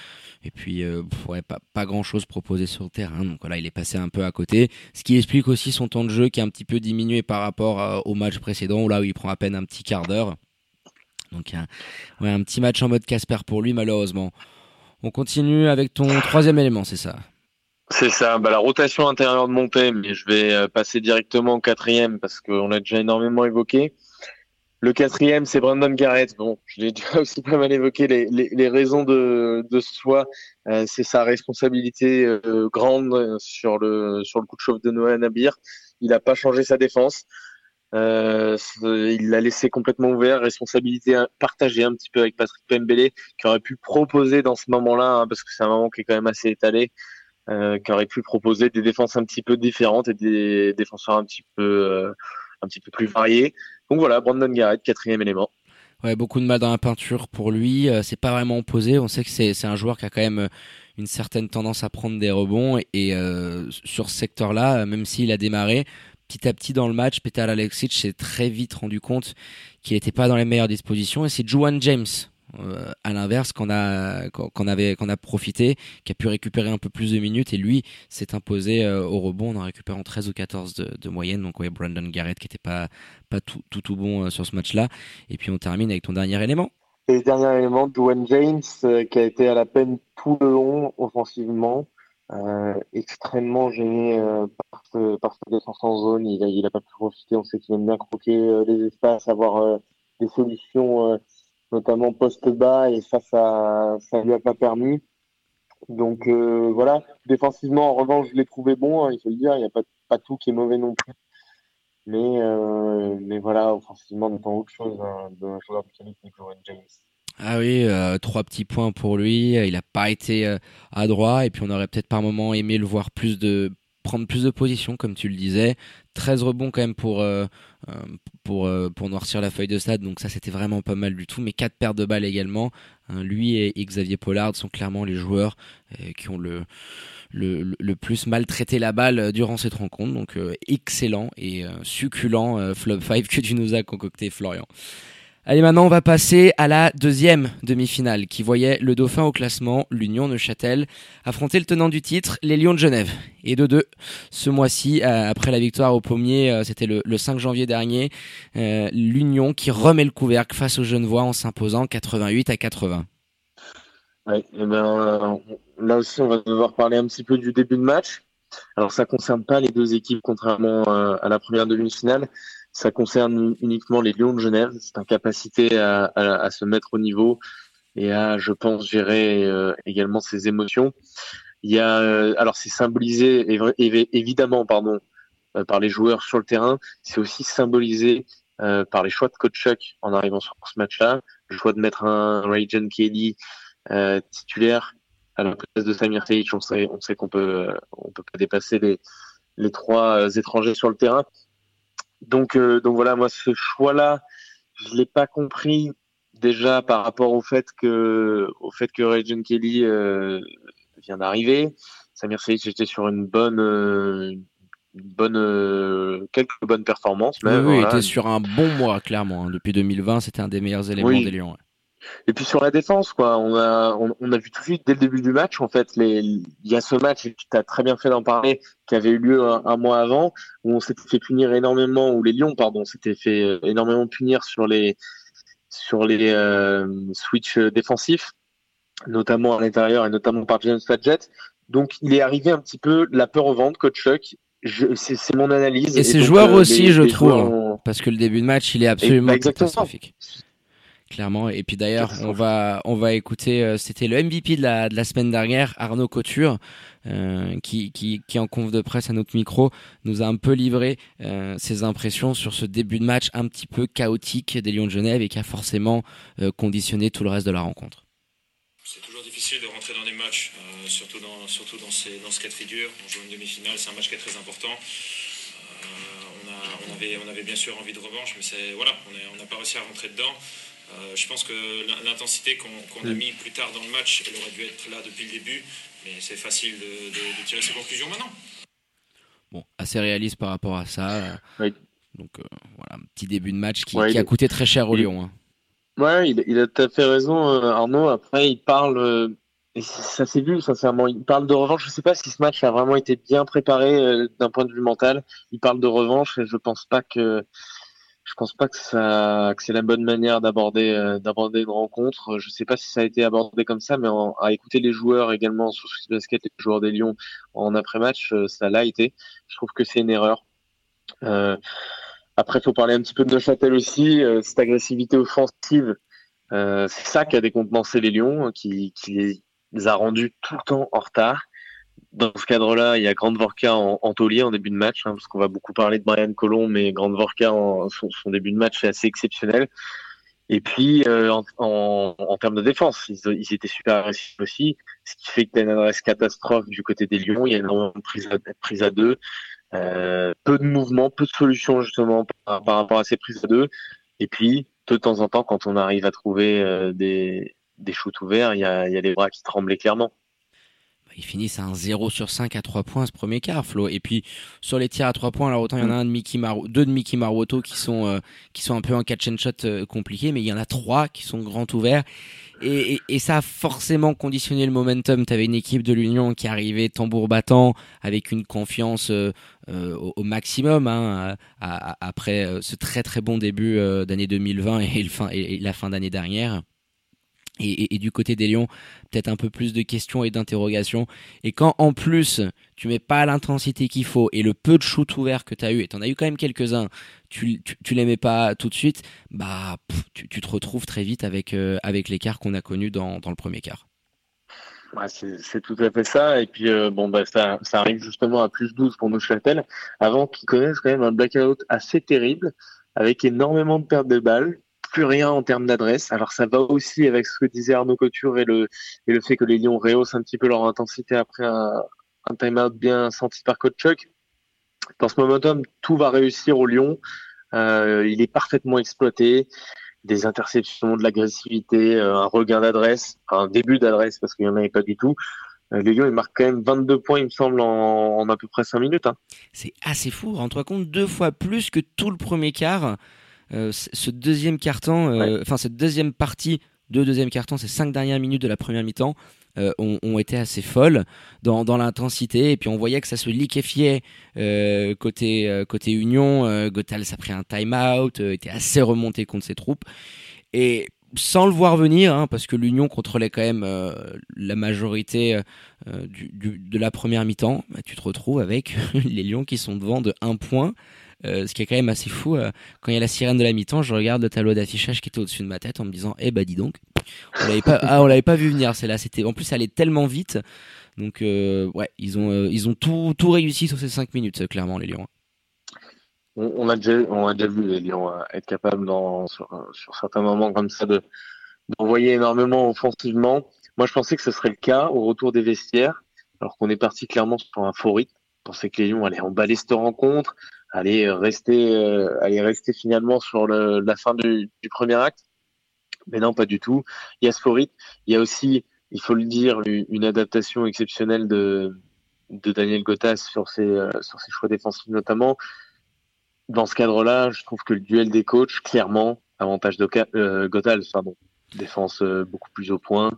et puis euh, ouais, pas, pas grand chose proposé sur le terrain, donc voilà, il est passé un peu à côté, ce qui explique aussi son temps de jeu qui est un petit peu diminué par rapport au match précédent, là où il prend à peine un petit quart d'heure. Donc ouais, un petit match en mode Casper pour lui, malheureusement. On continue avec ton troisième élément, c'est ça? C'est ça, bah, la rotation intérieure de montée, mais je vais euh, passer directement au quatrième parce qu'on l'a déjà énormément évoqué. Le quatrième, c'est Brandon Garrett. Bon, je l'ai déjà aussi pas mal évoqué. Les, raisons de, de euh, c'est sa responsabilité euh, grande sur le sur le coup de chauffe de Noah Nabir. Il n'a pas changé sa défense. Il l'a laissé complètement ouvert, responsabilité partagée un petit peu avec Patrick Pembele, qui aurait pu proposer dans ce moment-là, hein, parce que c'est un moment qui est quand même assez étalé, qui aurait pu proposer des défenses un petit peu différentes et des défenseurs un petit peu euh, un petit peu plus variés. Donc voilà, Brandon Garrett, quatrième élément. Ouais, beaucoup de mal dans la peinture pour lui. Euh, c'est pas vraiment opposé. On sait que c'est un joueur qui a quand même une certaine tendance à prendre des rebonds et sur ce secteur-là, même s'il a démarré petit à petit dans le match, Petal Alexic s'est très vite rendu compte qu'il n'était pas dans les meilleures dispositions et c'est Juan James euh, à l'inverse qu'on a qu'on avait qu'on a profité, qui a pu récupérer un peu plus de minutes et lui s'est imposé euh, au rebond en récupérant 13 ou 14 de, moyenne. Donc ouais, Brandon Garrett qui était pas pas tout tout, bon euh, sur ce match-là. Et puis on termine avec ton dernier élément. Et dernier élément, Dwayne James, qui a été à la peine tout le long offensivement, extrêmement gêné par, ce, par cette défense en zone. Il a, il a pas pu profiter. On sait qu'il aime bien croquer les espaces, avoir des solutions notamment poste bas, et ça, ça, ça lui a pas permis. Donc euh, voilà, défensivement, en revanche, je l'ai trouvé bon, hein, il faut le dire, il n'y a pas, tout qui est mauvais non plus. Mais, euh, mais voilà, offensivement, on entend autre chose hein, joueur britannique, Nicolas James. Ah oui, euh, trois petits points pour lui. Il n'a pas été euh, à droit et puis on aurait peut-être par moment aimé le voir plus de prendre plus de position, comme tu le disais. 13 rebonds quand même pour euh, euh, pour euh, pour noircir la feuille de stade, donc ça c'était vraiment pas mal du tout. Mais quatre paires de balles également. Hein, lui et, Xavier Pollard sont clairement les joueurs qui ont le, le le plus maltraité la balle durant cette rencontre. Donc excellent et succulent flop 5 que tu nous as concocté, Florian. Allez, maintenant, on va passer à la deuxième demi-finale qui voyait le dauphin au classement, l'Union Neuchâtel, affronter le tenant du titre, les Lions de Genève. Et de deux, ce mois-ci, euh, après la victoire au Pommier, euh, c'était le, 5 janvier dernier, euh, l'Union qui remet le couvercle face aux Genevois en s'imposant 88 à 80. Ouais, et ben, là aussi, on va devoir parler un petit peu du début de match. Alors, ça concerne pas les deux équipes, contrairement à la première demi-finale. Ça concerne uniquement les Lions de Genève. C'est incapacité à, à, à, se mettre au niveau et à, je pense, gérer euh, également ses émotions. Il y a, euh, alors c'est symbolisé évidemment, pardon, euh, par les joueurs sur le terrain. C'est aussi symbolisé par les choix de coach Chuck en arrivant sur ce match-là. Le choix de mettre un Ray John Kelly titulaire à la place de Samir Teich. On sait, on sait qu'on peut, on peut pas dépasser les, les trois étrangers sur le terrain. Donc, euh, donc voilà, moi, ce choix-là, je l'ai pas compris déjà par rapport au fait que, au fait que Ray Kelly euh, vient d'arriver. Samir Seyid était sur une bonne, une bonne, quelques bonnes performances. Oui, il était sur un bon mois, clairement. Hein. Depuis 2020, c'était un des meilleurs éléments des Lions. Et puis sur la défense, quoi, on a, on, a vu tout de suite dès le début du match, en fait, il y a ce match, tu as très bien fait d'en parler, qui avait eu lieu un, mois avant, où on s'était fait punir énormément, où les Lions, pardon, s'étaient fait euh, énormément punir sur les, sur les euh, switches défensifs, notamment à l'intérieur et notamment par James Fadjet. Donc il est arrivé un petit peu la peur au ventre, coach Chuck. C'est mon analyse. Et, ses joueurs euh, aussi, je trouve, hein, parce que le début de match, il est absolument catastrophique clairement. Et puis d'ailleurs, on va on va écouter. Euh, c'était le MVP de la de la semaine dernière, Arnaud Couture, euh, qui qui qui en conf de presse à notre micro nous a un peu livré euh, ses impressions sur ce début de match un petit peu chaotique des Lions de Genève et qui a forcément conditionné tout le reste de la rencontre. C'est toujours difficile de rentrer dans des matchs, surtout dans surtout dans ces dans ce cas de figure. On joue une demi-finale, c'est un match qui est très important. On, a, on, avait, on avait bien sûr envie de revanche, mais c'est voilà, on n'a pas réussi à rentrer dedans. Euh, je pense que l'intensité qu'on a mis plus tard dans le match, elle aurait dû être là depuis le début, mais c'est facile de, tirer ses conclusions maintenant. Bon, assez réaliste par rapport à ça. Donc euh, voilà, un petit début de match qui, a coûté très cher au Lyon. Hein. Ouais, il, a tout à fait raison, euh, Arnaud. Après, il parle, et ça s'est vu sincèrement, il parle de revanche. Je ne sais pas si ce match a vraiment été bien préparé d'un point de vue mental. Il parle de revanche et je pense pas que je pense pas que ça que c'est la bonne manière d'aborder euh, d'aborder une rencontre. Je sais pas si ça a été abordé comme ça, mais à écouter les joueurs également sur Swiss Basket, les joueurs des Lions en après-match, euh, ça l'a été. Je trouve que c'est une erreur. Euh, après, faut parler un petit peu de Neuchâtel aussi. Euh, cette agressivité offensive, c'est ça qui a décompensé les Lions, qui, qui les a rendus tout le temps en retard dans ce cadre-là, il y a Grande Vorka en, en taulier en début de match, hein, parce qu'on va beaucoup parler de Brian Colomb, mais Grande Vorka, en, son, début de match est assez exceptionnel. Et puis, euh, en, en, en, termes de défense, ils, ils, étaient super agressifs aussi, ce qui fait que tu as une adresse catastrophe du côté des Lions. Il y a une prise à, prise à deux, euh, peu de mouvements, peu de solutions justement par, rapport à ces prises à deux. Et puis, de temps en temps, quand on arrive à trouver euh, des, des shoots ouverts, il y a, y a les bras qui tremblaient clairement ils finissent à un 0 sur 5 à 3 points ce premier quart, Flo. Et puis sur les tirs à 3 points, alors autant il y en a un de Mickey Mar deux de Mickey Maruoto qui sont euh, qui sont un peu en catch and shot euh, compliqué, mais il y en a trois qui sont grand ouverts. Et, et, et, ça a forcément conditionné le momentum. Tu avais une équipe de l'Union qui arrivait tambour battant avec une confiance euh, au, maximum hein, après ce très très bon début d'année 2020 et, le fin, et la fin d'année dernière. Et, du côté des Lions, peut-être un peu plus de questions et d'interrogations. Et quand en plus tu mets pas l'intensité qu'il faut et le peu de shoot ouvert que tu as eu, et tu en as eu quand même quelques-uns, tu, tu, les mets pas tout de suite, bah tu, te retrouves très vite avec, euh, avec l'écart qu'on a connu dans, dans le premier quart. C'est tout à fait ça. Et puis euh, bon bah ça, arrive justement à plus 12 pour Neuchâtel, avant qu'ils connaissent quand même un blackout assez terrible, avec énormément de pertes de balles plus rien en termes d'adresse. Alors ça va aussi avec ce que disait Arnaud Couture et le, et le fait que les Lions rehaussent un petit peu leur intensité après un, un time-out bien senti par coach Chuck. Dans ce momentum, tout va réussir au Lyon. Euh, il est parfaitement exploité. Des interceptions, de l'agressivité, euh, un regain d'adresse, un début d'adresse parce qu'il n'y en avait pas du tout. Euh, les Lions, ils marquent quand même 22 points, il me semble, en, à peu près 5 minutes. Hein. C'est assez fou. Rends-toi compte, deux fois plus que tout le premier quart. Euh, ce deuxième carton, euh, enfin cette deuxième partie de deuxième carton, ces cinq dernières minutes de la première mi-temps, euh, ont, été assez folles dans, dans l'intensité. Et puis on voyait que ça se liquéfiait euh, côté côté Union Gothal a pris un time out était assez remonté contre ses troupes. Et sans le voir venir hein, parce que l'Union contrôlait quand même la majorité du, du, de la première mi-temps bah, tu te retrouves avec les Lions qui sont devant de un point euh, ce qui est quand même assez fou. Euh, quand il y a la sirène de la mi-temps, je regarde le tableau d'affichage qui était au-dessus de ma tête en me disant, eh bah dis donc, on l'avait pas, ah, on l'avait pas vu venir. C'est là, c'était, en plus, ça allait tellement vite. Donc euh, ouais, ils ont, ils ont tout, tout réussi sur ces 5 minutes, clairement les Lions. On, a déjà, on a déjà vu les Lions être capables dans, sur, sur certains moments comme ça de d'envoyer énormément offensivement. Moi, je pensais que ce serait le cas au retour des vestiaires, alors qu'on est parti clairement sur un faux rythme. Je pensais que les Lions allaient emballer cette rencontre, aller rester, euh, aller rester finalement sur le, la fin du, du, premier acte. Mais non, pas du tout. Il y a ce Il y a aussi, il faut le dire, une adaptation exceptionnelle de, de Daniel Gottas sur ses, sur ses choix défensifs notamment. Dans ce cadre-là, je trouve que le duel des coachs, clairement, avantage de euh, pardon. Défense beaucoup plus au point,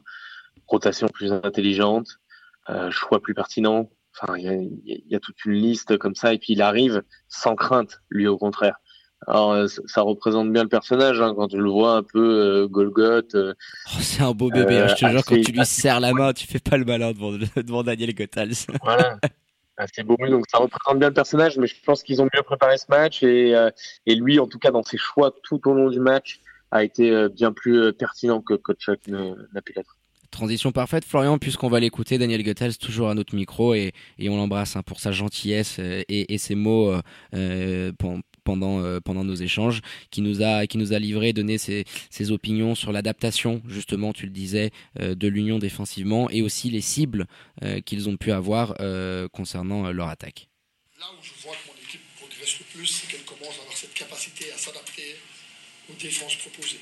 rotation plus intelligente, choix plus pertinent. Enfin, il y y a, toute une liste comme ça, et puis il arrive sans crainte, lui au contraire. Alors, euh, ça représente bien le personnage hein, quand tu le vois un peu euh, Golgoth. Euh, oh, c'est un beau bébé, hein, je te jure, quand tu lui serres la main, tu fais pas le malin devant, devant Daniel Gothals. voilà. C'est beau, donc ça représente bien le personnage, mais je pense qu'ils ont mieux préparé ce match et, et lui, en tout cas, dans ses choix tout au long du match, a été bien plus pertinent que Coach n'a pu l'être. Transition parfaite, Florian, puisqu'on va l'écouter, Daniel Goethals toujours à notre micro et, on l'embrasse hein, pour sa gentillesse et, et ses mots euh, pendant, euh, pendant nos échanges, qui nous a, qui nous livré, donné ses, opinions sur l'adaptation, justement, tu le disais, euh, de l'Union défensivement et aussi les cibles euh, qu'ils ont pu avoir concernant leur attaque. Là où je vois que mon équipe progresse le plus, c'est qu'elle commence à avoir cette capacité à s'adapter aux défenses proposées.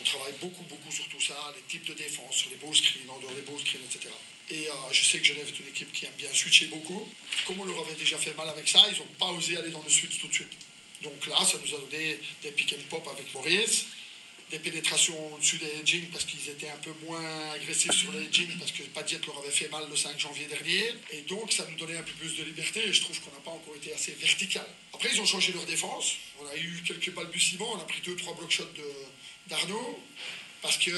On travaille beaucoup, beaucoup sur tout ça, les types de défense, sur les beaux screens, en dehors des beaux screens, etc. Et je sais que Genève est une équipe qui aime bien switcher beaucoup. Comme on leur avait déjà fait mal avec ça, ils n'ont pas osé aller dans le switch tout de suite. Donc là, ça nous a donné des pick and pop avec Maurice, des pénétrations au-dessus des edgings parce qu'ils étaient un peu moins agressifs sur les edgings parce que Padiet leur avait fait mal le 5 janvier dernier. Et donc, ça nous donnait un peu plus de liberté et je trouve qu'on n'a pas encore été assez vertical. Après, ils ont changé leur défense. On a eu quelques balbutiements. On a pris deux, trois block shots d'Arnaud parce que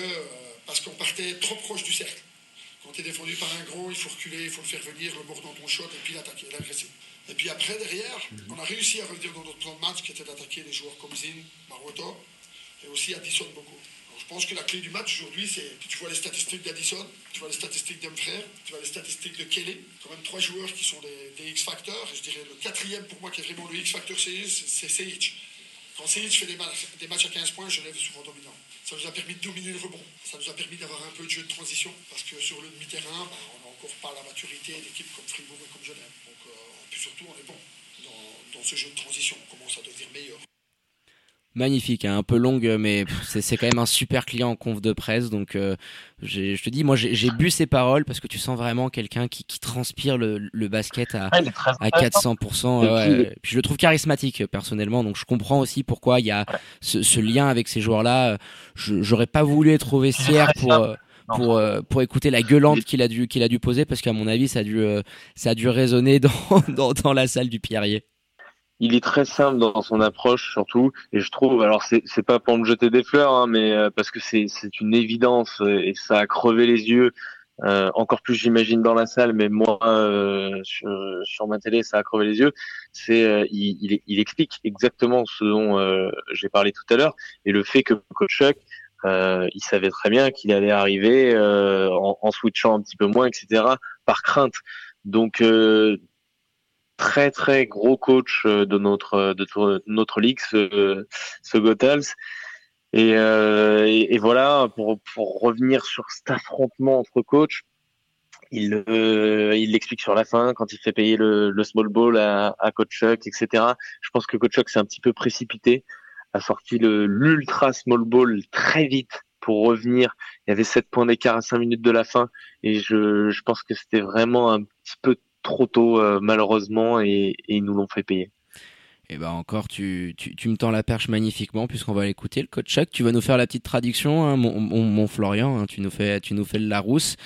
parce qu'on partait trop proche du cercle. Quand tu es défendu par un gros, il faut reculer, il faut le faire venir, le bord dans ton shot et puis l'attaquer, l'agresser. Et puis après, derrière, mhm. on a réussi à revenir dans notre plan de match qui était d'attaquer les joueurs comme Zin, Maroto et aussi Addison beaucoup. je pense que la clé du match aujourd'hui, c'est tu vois les statistiques d'Addison, tu vois les statistiques d'Emfrère, tu vois les statistiques de Kelly, quand même trois joueurs qui sont des, X-Factors. Je dirais le quatrième pour moi qui est vraiment le X-Factor c'est Seic. Quand Seic fait des matchs, des matchs à 15 points, Genève est souvent dominant. Ça nous a permis de dominer le rebond. Ça nous a permis d'avoir un peu de jeu de transition. Parce que sur le demi-terrain, bah, on n'a encore pas la maturité d'équipes comme Fribourg et comme Genève. Donc, euh, surtout, on est bon dans, dans ce jeu de transition. On commence à devenir meilleur magnifique, hein, un peu longue, mais c'est quand même un super client en conf de presse. Donc, euh, je te dis, moi, j'ai bu ses paroles parce que tu sens vraiment quelqu'un qui, qui, transpire le, le basket à, à 400%. Puis je le trouve charismatique personnellement, donc je comprends aussi pourquoi il y a ce, ce lien avec ces joueurs-là. J'aurais pas voulu être au vestiaire pour. Euh, pour euh, pour écouter la gueulante qu'il a dû qu'il a dû poser parce qu'à mon avis ça a dû ça a dû résonner dans, dans dans la salle du Pierrier il est très simple dans son approche surtout. Et je trouve alors c'est pas pour me jeter des fleurs hein, mais euh, parce que c'est c'est une évidence euh, et ça a crevé les yeux euh, encore plus j'imagine dans la salle mais moi sur, sur ma télé ça a crevé les yeux. C'est il, il, il, explique exactement ce dont j'ai parlé tout à l'heure et le fait que coach Chuck il savait très bien qu'il allait arriver en, en, switchant un petit peu moins etc par crainte. Donc très très gros coach euh, de notre de notre ligue, ce, ce Gothals. Euh, et, et, voilà, pour, pour revenir sur cet affrontement entre coachs, il euh, il l'explique sur la fin quand il fait payer le, le small ball à, à Coach Chuck, etc. Je pense que Coach Chuck s'est un petit peu précipité, a sorti le l'ultra small ball très vite pour revenir. Il y avait 7 points d'écart à 5 minutes de la fin et je, je pense que c'était vraiment un petit peu trop tôt euh, malheureusement et, ils nous l'ont fait payer. Et eh ben encore, tu, tu, me tends la perche magnifiquement puisqu'on va l'écouter. Le coach Chuck, tu vas nous faire la petite traduction, hein, mon, mon, Florian, hein, tu nous fais, tu nous fais le Larousse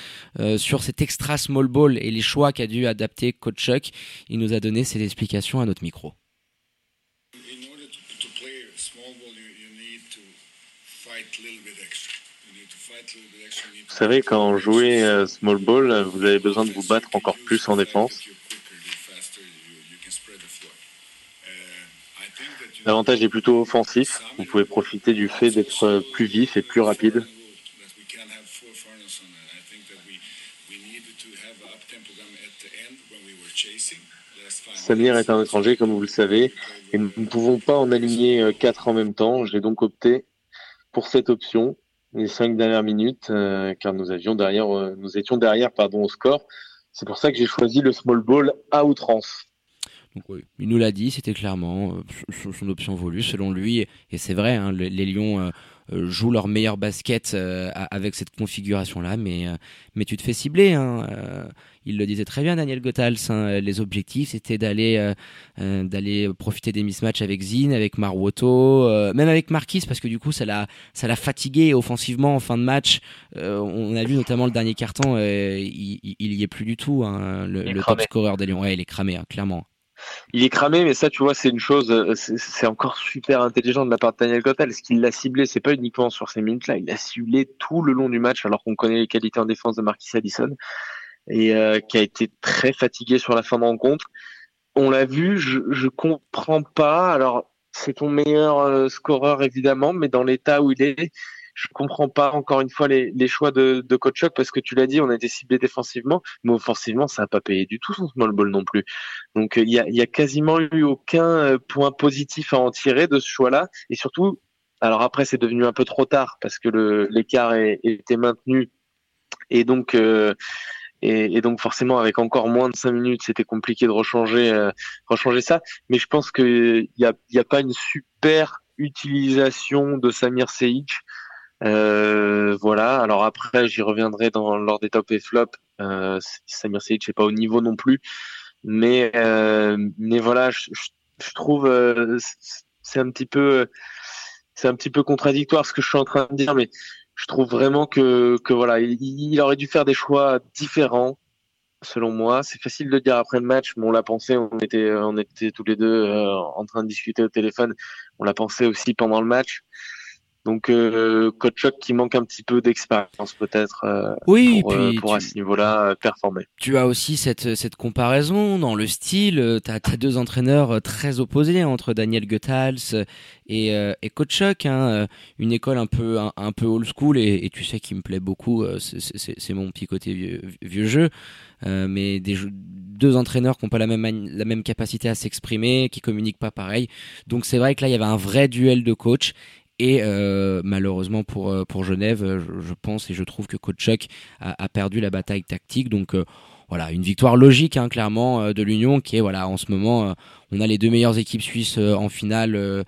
euh, sur cet extra small ball et les choix qu'a dû adapter coach Chuck. Il nous a donné ses explications à notre micro. Savez, quand vous jouez euh, small ball, vous avez besoin de vous battre encore plus en défense. L'avantage est plutôt offensif. Vous pouvez profiter du fait d'être plus vif et plus rapide. Samir est un étranger, comme vous le savez, et nous ne pouvons pas en aligner euh, quatre en même temps. J'ai donc opté pour cette option les cinq dernières minutes, euh, car nous avions derrière, euh, nous étions derrière, pardon, au score. C'est pour ça que j'ai choisi le small ball à outrance. Donc oui, il nous l'a dit, c'était clairement son, option voulue selon lui. Et c'est vrai, hein, les, Lions jouent leur meilleur basket avec cette configuration-là, mais, mais tu te fais cibler. Hein, il le disait très bien, Daniel Gothals. Hein, les objectifs, c'était d'aller euh, euh, d'aller profiter des mismatchs avec Zine, avec Marwoto, euh, même avec Marquis, parce que du coup, ça l'a ça l'a fatigué offensivement en fin de match. on a vu notamment le dernier carton, il, il y est plus du tout, hein, le, top scorer des Lions. Ouais, il est cramé, clairement il est cramé, mais ça, tu vois, c'est une chose, c'est encore super intelligent de la part de Daniel Gothals. Ce qu'il l'a ciblé, c'est pas uniquement sur ces minutes-là, il l'a ciblé tout le long du match, alors qu'on connaît les qualités en défense de Marquis Addison et euh, qui a été très fatigué sur la fin de rencontre. On l'a vu, je, je comprends pas. Alors, c'est ton meilleur euh, scoreur évidemment, mais dans l'état où il est, je comprends pas encore une fois les, les choix de, de coach parce que tu l'as dit, on a été ciblé défensivement, mais offensivement, ça n'a pas payé du tout son small ball non plus. Donc il y a, y a quasiment eu aucun euh, point positif à en tirer de ce choix-là, et surtout, alors après c'est devenu un peu trop tard parce que l'écart était maintenu et donc euh, et, donc forcément avec encore moins de cinq minutes, c'était compliqué de rechanger, euh, rechanger ça. Mais je pense qu'il n'y a, y a pas une super utilisation de Samir Seic. Euh, voilà. Alors après, j'y reviendrai dans lors des top et flop. Euh, Samir Seic n'est pas au niveau non plus, mais euh, mais voilà, je, je trouve c'est un petit peu c'est un petit peu contradictoire ce que je suis en train de dire, mais je trouve vraiment que, que voilà, il, aurait dû faire des choix différents, selon moi. C'est facile de dire après le match, mais on l'a pensé, on était, on était tous les deux euh, en train de discuter au téléphone. On l'a pensé aussi pendant le match. Donc euh, coach qui manque un petit peu d'expérience peut-être euh, oui, pour, puis pour à ce niveau-là performer. Tu as aussi cette, cette comparaison dans le style. Tu as, as, deux entraîneurs très opposés entre Daniel Goethals et, et Coach hein, une école un peu un, un peu old school et, et, tu sais qui me plaît beaucoup. C'est mon petit côté vieux, vieux jeu. mais des deux entraîneurs qui n'ont pas la même la même capacité à s'exprimer, qui communiquent pas pareil. Donc c'est vrai que là il y avait un vrai duel de coach et euh, malheureusement pour euh, pour Genève, euh, je, pense et je trouve que Coach a, a, perdu la bataille tactique. Donc voilà, une victoire logique, hein, clairement, de l'Union, qui est voilà en ce moment, on a les deux meilleures équipes suisses en finale de,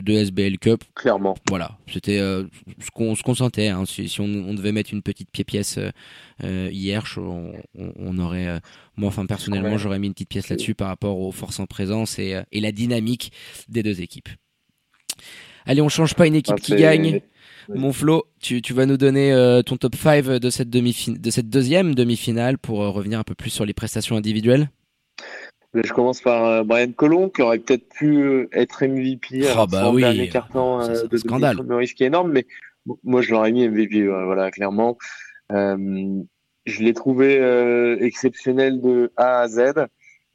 de SBL Cup. Clairement. Voilà, c'était ce qu'on se sentait. Hein. Si, si on, on, devait mettre une petite pièce hier, on, on, aurait, moi enfin personnellement, j'aurais mis une petite pièce là-dessus par rapport aux forces en présence et, et la dynamique des deux équipes. Allez, on change pas une équipe qui gagne. Mon Flo, tu, tu vas nous donner euh, ton top 5 de cette, demi de cette deuxième demi-finale pour euh, revenir un peu plus sur les prestations individuelles. Je commence par euh, Brian Colon, qui aurait peut-être pu être MVP oh, bah oui. de scandale. Un risque énorme, mais moi je l'aurais mis MVP, voilà, clairement. je l'ai trouvé exceptionnel de A à Z,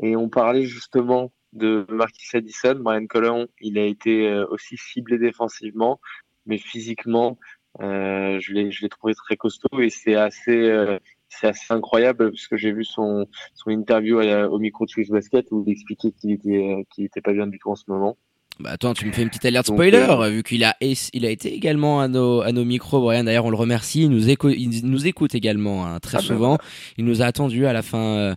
et on parlait justement de Marquis Addison. Brian Colon, il a été euh, aussi ciblé défensivement, mais physiquement, euh, je l'ai trouvé très costaud et c'est assez euh, c'est assez incroyable parce que j'ai vu son son interview au micro de Swiss Basket où il expliquait qu'il était qu'il était pas bien du tout en ce moment. Bah attends, tu me fais une petite alerte spoiler, vu qu'il a, il a été également à nos, à nos micros. Brian, d'ailleurs, on le remercie. Il nous, écoute, il nous écoute également hein, très ah ben souvent. Il nous a attendu à la fin,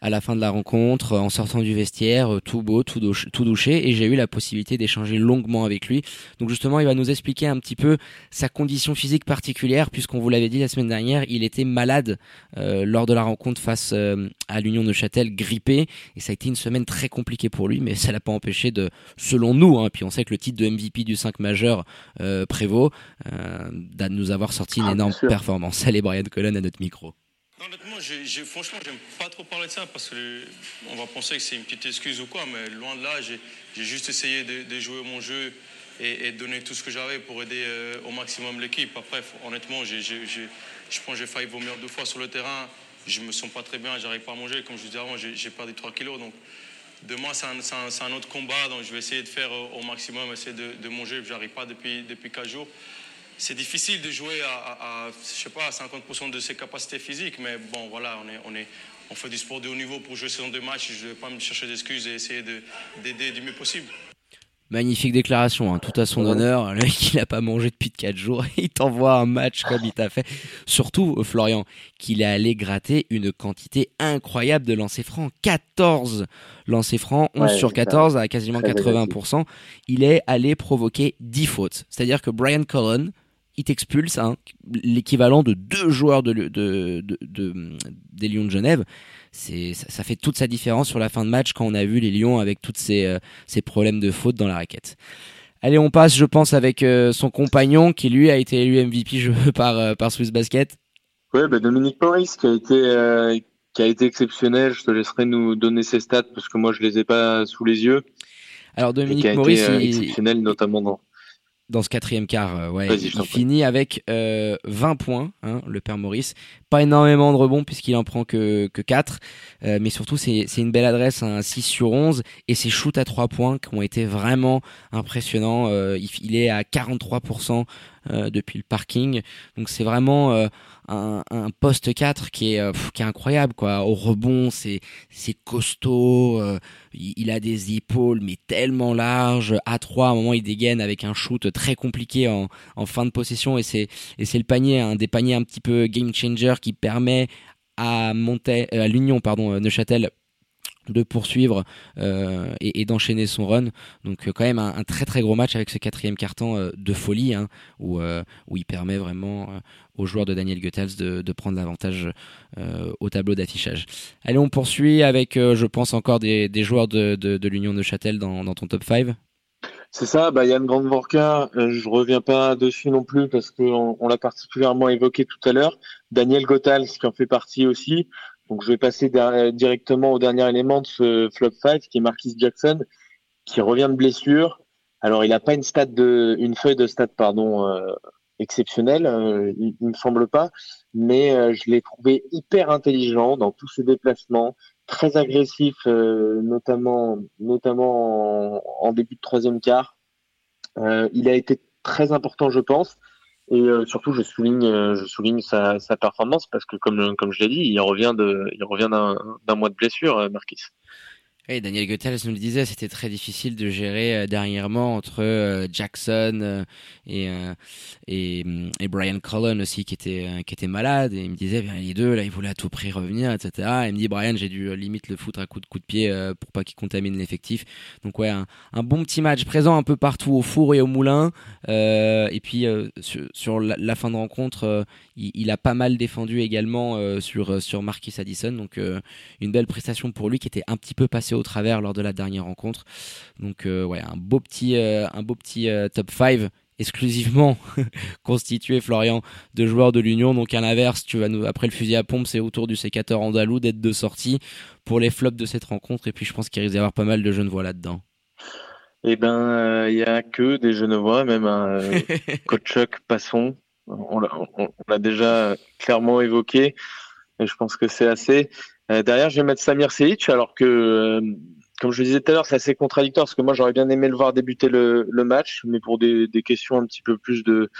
à la fin de la rencontre, en sortant du vestiaire, euh, tout beau, tout, douché, tout douché, et j'ai eu la possibilité d'échanger longuement avec lui. Donc justement, il va nous expliquer un petit peu sa condition physique particulière, puisqu'on vous l'avait dit la semaine dernière, il était malade euh, lors de la rencontre face euh, à l'Union de Châtel, grippé, et ça a été une semaine très compliquée pour lui, mais ça l'a pas empêché de, selon nous, hein, puis on sait que le titre de MVP du 5 majeur prévaut, de nous avoir sorti une ah, énorme performance. Allez Brian Colon à notre micro. Honnêtement, j'ai, franchement, j'aime pas trop parler de ça parce qu'on va penser que c'est une petite excuse ou quoi, mais loin de là, j'ai, juste essayé de, jouer mon jeu et, de donner tout ce que j'avais pour aider euh, au maximum l'équipe. Après, honnêtement, je pense que j'ai failli vomir deux fois sur le terrain. Je me sens pas très bien, j'arrive pas à manger. Comme je vous disais avant, j'ai, perdu 3 kilos. Donc, demain, c'est un, autre combat. Donc, je vais essayer de faire au maximum, essayer de, de manger. J'arrive pas depuis, depuis 4 jours c'est difficile de jouer à, je sais pas, à 50% de ses capacités physiques, mais bon, voilà, on, est, on, est, on fait du sport de haut niveau pour jouer saison de match. Je ne vais pas me chercher d'excuses et essayer d'aider du mieux possible. Magnifique déclaration, hein, tout à son honneur. Le mec, il a pas mangé depuis 4 jours. Il t'envoie un match comme il t'a fait. Surtout, euh, Florian, qu'il est allé gratter une quantité incroyable de lancers francs. 14 lancers francs, 11 sur 14 à quasiment 80%. Il est allé provoquer 10 fautes. C'est-à-dire que Brian Cullen, il t'expulse hein, l'équivalent de deux joueurs de, de, des Lions de Genève. C'est, ça, fait toute sa différence sur la fin de match quand on a vu les Lions avec tous ces, euh, ces problèmes de faute dans la raquette. Allez, on passe, je pense, avec euh, son compagnon qui lui a été élu MVP je, par, euh, par Swiss Basket. Ouais, bah Dominique Maurice qui a été qui a été exceptionnel. Je te laisserai nous donner ses stats parce que moi je les ai pas sous les yeux. Alors Dominique Maurice, il... exceptionnel notamment dans dans ce quatrième quart, euh, ouais, il finit avec euh, 20 points, hein, le père Maurice. Pas énormément de rebonds puisqu'il en prend que, que 4, euh, mais surtout c'est une belle adresse, un 6 sur 11, et ses shoots à 3 points qui ont été vraiment impressionnants. Euh, il, il, est à 43% depuis le parking, donc c'est vraiment un, poste 4 qui est, euh, qui est incroyable quoi. Au rebond, c'est costaud, euh, il, a des épaules mais tellement larges. À 3 à un moment, il dégaine avec un shoot très compliqué en, fin de possession et c'est le panier, un des paniers un petit peu game changer qui permet à monter euh, à l'Union pardon Neuchâtel de poursuivre euh, et, d'enchaîner son run. Donc euh, quand même un, très très gros match avec ce quatrième carton euh, de folie hein, où, il permet vraiment aux joueurs de Daniel Goethals de, prendre l'avantage au tableau d'affichage. Allez, on poursuit avec, je pense, encore des, joueurs de, l'Union de Châtel dans, ton top 5. C'est ça, bah Yann Grandvorka, je reviens pas dessus non plus parce qu'on on, l'a particulièrement évoqué tout à l'heure. Daniel Goethals qui en fait partie aussi. Donc je vais passer directement au dernier élément de ce flop 5 qui est Marquis Jackson qui revient de blessure. Alors il n'a pas une stat de une feuille de stat pardon euh, exceptionnelle, euh, il, ne me semble pas, mais euh, je l'ai trouvé hyper intelligent dans tous ses déplacements, très agressif notamment notamment en, en, début de troisième quart. il a été très important je pense et euh, surtout, je souligne, euh, je souligne sa, performance parce que, comme, comme je l'ai dit, il revient de, il revient d'un mois de blessure, euh, Marquis. Et Daniel Goethals nous le disait, c'était très difficile de gérer euh, dernièrement entre euh, Jackson euh, et, et, et Brian Cullen aussi qui était qui était malade et il me disait bien les deux là ils voulaient à tout prix revenir etc. Et il me dit Brian j'ai dû limite le foutre à coup de coup de pied pour pas qu'il contamine l'effectif. Donc ouais un, bon petit match présent un peu partout au four et au moulin et puis sur, la, fin de rencontre il, a pas mal défendu également sur sur Marquis Addison donc une belle prestation pour lui qui était un petit peu passé au travers lors de la dernière rencontre. Donc euh, ouais, un beau petit, euh, un beau petit euh, top 5 exclusivement constitué Florian de joueurs de l'Union. Donc à l'inverse tu vas nous après le fusil à pompe c'est autour du sécateur andalou d'être de sortie pour les flops de cette rencontre. Et puis je pense qu'il risque d'y avoir pas mal de jeunes voix là-dedans. Eh ben il y a que des voix même un Chuck Passon. On l'a déjà clairement évoqué. Et je pense que c'est assez euh, derrière, je vais mettre Samir Seic, alors que, euh, comme je le disais tout à l'heure, c'est assez contradictoire parce que moi, j'aurais bien aimé le voir débuter le, le match, mais pour des, des, questions un petit peu plus de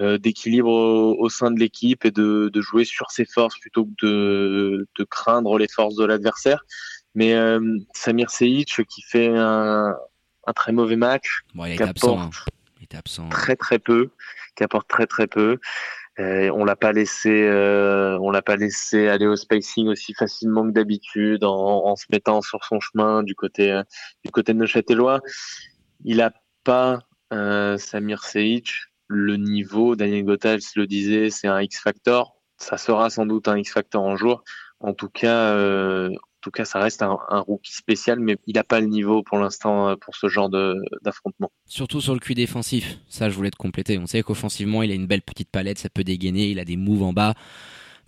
euh, d'équilibre au, sein de l'équipe et de, de, jouer sur ses forces plutôt que de, de craindre les forces de l'adversaire. Mais Samir Seic qui fait un, un très mauvais match, bon, il, est absent, hein. il est absent. très très peu, qui apporte très très peu. Euh, on l'a pas laissé, euh, on l'a pas laissé aller au spacing aussi facilement que d'habitude, en, se mettant sur son chemin du côté euh, du côté de Neuchâtelois. Il a pas Samir Seic le niveau. Daniel Gothals le disait, c'est un X Factor. Ça sera sans doute un X Factor en jour. En tout cas, en tout cas, ça reste un, rookie spécial, mais il n'a pas le niveau pour l'instant euh, pour ce genre d'affrontement. Surtout sur le cul défensif, ça je voulais te compléter. On sait qu'offensivement, il a une belle petite palette, ça peut dégainer, il a des moves en bas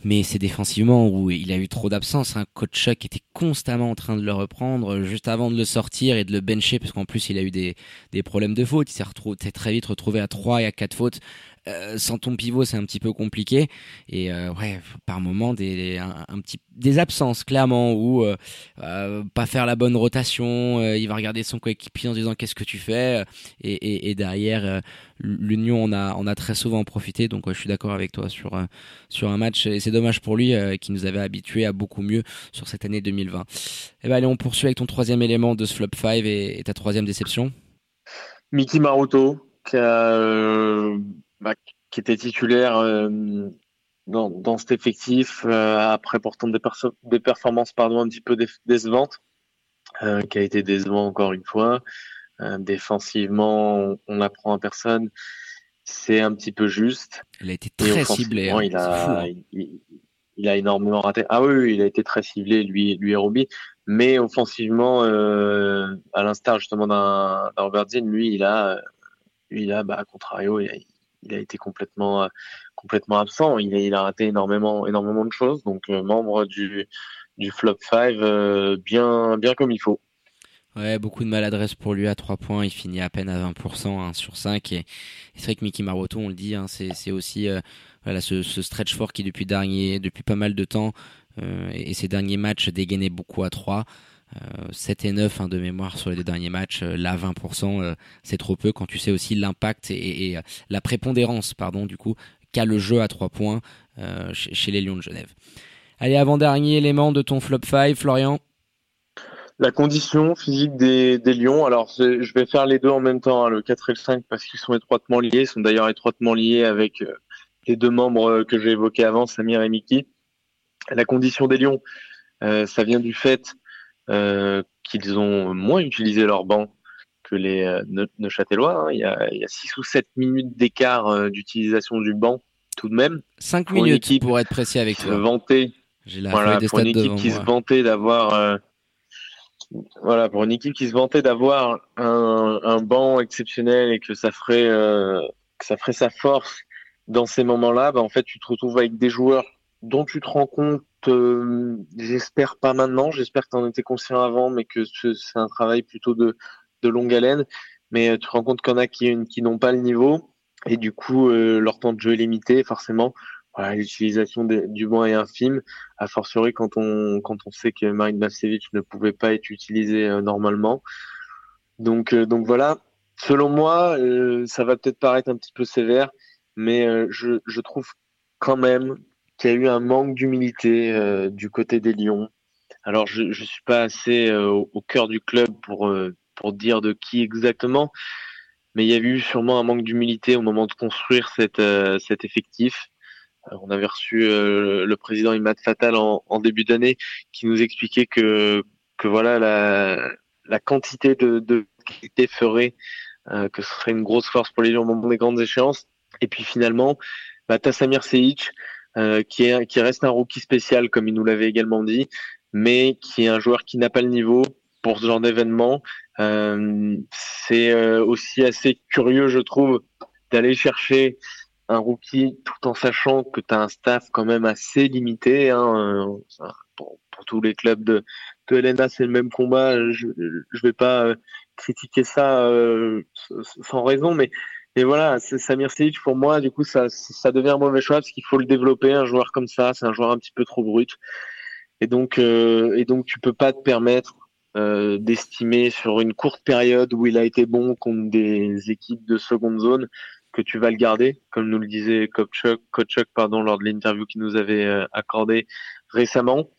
mais c'est défensivement où il a eu trop d'absence. Un coach était constamment en train de le reprendre juste avant de le sortir et de le bencher, parce qu'en plus il a eu des, des problèmes de faute. Il s'est très vite retrouvé à 3 et à 4 fautes. Euh, sans ton pivot, c'est un petit peu compliqué. Et euh, ouais, par moment, des, un, petit, des absences, clairement, ou euh, pas faire la bonne rotation. il va regarder son coéquipier en disant qu'est-ce que tu fais. Et, et, derrière, l'Union on a, on a très souvent profité. Donc je suis d'accord avec toi sur, sur un match. Et c'est dommage pour lui qui nous avait habitués à beaucoup mieux sur cette année 2020. Et ben allez, on poursuit avec ton troisième élément de ce flop 5 et, et ta troisième déception. Mickey Maruto, qui, a, bah, qui était titulaire dans, dans cet effectif après pourtant des, des performances pardon un petit peu décevantes, qui a été décevant encore une fois. défensivement, on n'apprend à personne c'est un petit peu juste. Il a été très ciblé. Hein. il, a, hein. il, a énormément raté. Ah oui, il a été très ciblé, lui, lui et Roby. Mais offensivement, euh, à l'instar justement d'un Robert Zinn, lui, il a, lui, il a, bah, à contrario, il a, été complètement, complètement absent. Il a, il a raté énormément, énormément de choses. Donc, euh, membre du, du flop 5, euh, bien, bien comme il faut. Ouais, beaucoup de maladresse pour lui à 3 points. Il finit à peine à 20%, sur 5. Et, c'est vrai que Mickey Maroto, on le dit, hein, c'est aussi euh, voilà, ce, ce, stretch fort qui, depuis, dernier, depuis pas mal de temps, euh, et, ses derniers matchs, dégainait beaucoup à 3. 7 euh, et 9 hein, de mémoire sur les deux derniers matchs. là, 20%, c'est trop peu quand tu sais aussi l'impact et, et, la prépondérance, pardon, du coup, qu'a le jeu à 3 points chez, chez les Lions de Genève. Allez, avant-dernier élément de ton flop 5, Florian la condition physique des, des lions. Alors, je vais faire les deux en même temps, hein, le 4 et le 5, parce qu'ils sont étroitement liés. Ils sont d'ailleurs étroitement liés avec euh, les deux membres euh, que j'ai évoqués avant, Samir et Mickey. La condition des lions, euh, ça vient du fait qu'ils ont moins utilisé leur banc que les Neuchâtelois. Hein. Il, y a, il y a 6 ou 7 minutes d'écart d'utilisation du banc, tout de même. 5 minutes, pour être précis avec toi. Vanter, voilà, pour une équipe qui se vantait d'avoir voilà, pour une équipe qui se vantait d'avoir un, un banc exceptionnel et que ça ferait euh, que ça ferait sa force dans ces moments-là, bah, en fait, tu te retrouves avec des joueurs dont tu te rends compte, euh, j'espère pas maintenant, j'espère que tu en étais conscient avant, mais que c'est un travail plutôt de, de longue haleine. Mais euh, tu te rends compte qu'il y en a qui, qui n'ont pas le niveau et du coup leur temps de jeu est limité forcément l'utilisation du banc est infime, a fortiori quand on quand on sait que Marine Bavcevic ne pouvait pas être utilisé euh, normalement. Donc euh, donc voilà, selon moi, euh, ça va peut-être paraître un petit peu sévère, mais je, je trouve quand même qu'il y a eu un manque d'humilité du côté des Lions. Alors je je suis pas assez au, au, cœur du club pour pour dire de qui exactement, mais il y a eu sûrement un manque d'humilité au moment de construire cette cet effectif on avait reçu euh, le président Imad Fatal en, début d'année qui nous expliquait que, que voilà la, la quantité de, qualité ferait euh, que ce serait une grosse force pour les Lions au moment des grandes échéances. Et puis finalement, bah, Tassamir Seic, euh, qui, est, qui reste un rookie spécial, comme il nous l'avait également dit, mais qui est un joueur qui n'a pas le niveau pour ce genre d'événement. c'est aussi assez curieux, je trouve, d'aller chercher un rookie tout en sachant que tu as un staff quand même assez limité. Hein, euh, pour, tous les clubs de, de Helena, c'est le même combat. Je ne vais pas euh, critiquer ça euh, sans raison, mais, mais voilà, Samir Selic, pour moi, du coup, ça, ça devient un mauvais choix parce qu'il faut le développer. Un joueur comme ça, c'est un joueur un petit peu trop brut. Et donc, et donc tu peux pas te permettre d'estimer sur une courte période où il a été bon contre des équipes de seconde zone que tu vas le garder, comme nous le disait Coach Chuck, pardon, lors de l'interview qu'il nous avait euh, accordé récemment.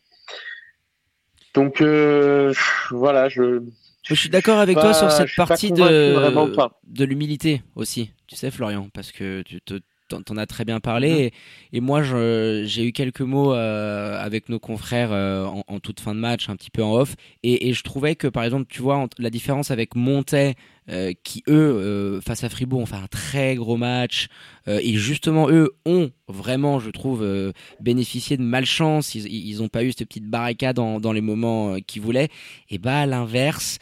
Donc euh, voilà, je. Je suis d'accord avec toi sur cette partie de, de l'humilité aussi, tu sais Florian, parce que tu te t'en as très bien parlé. Et, moi, j'ai eu quelques mots euh, avec nos confrères euh, en, toute fin de match, un petit peu en off. Et, je trouvais que, par exemple, tu vois, la différence avec Montet, euh, qui eux, face à Fribourg, ont fait un très gros match. et justement, eux ont vraiment, je trouve, bénéficié de malchance. Ils n'ont pas eu cette petite barricade dans, dans les moments qu'ils voulaient. Et bah, à l'inverse,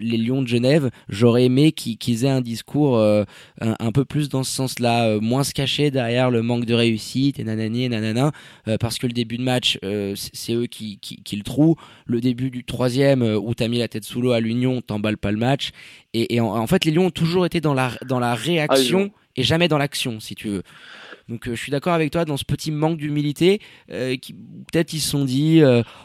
les Lions de Genève, j'aurais aimé qu'ils aient un discours euh, un, peu plus dans ce sens-là, euh, moins se cacher derrière le manque de réussite et nanani et nanana, parce que le début de match, c'est eux qui, qui, le trouvent. Le début du troisième, où t'as mis la tête sous l'eau à l'Union, t'emballes pas le match. Et, en, fait, les Lions ont toujours été dans la, dans la réaction ah, et jamais dans l'action, si tu veux. Donc euh, je suis d'accord avec toi dans ce petit manque d'humilité euh, qui peut-être ils se sont dit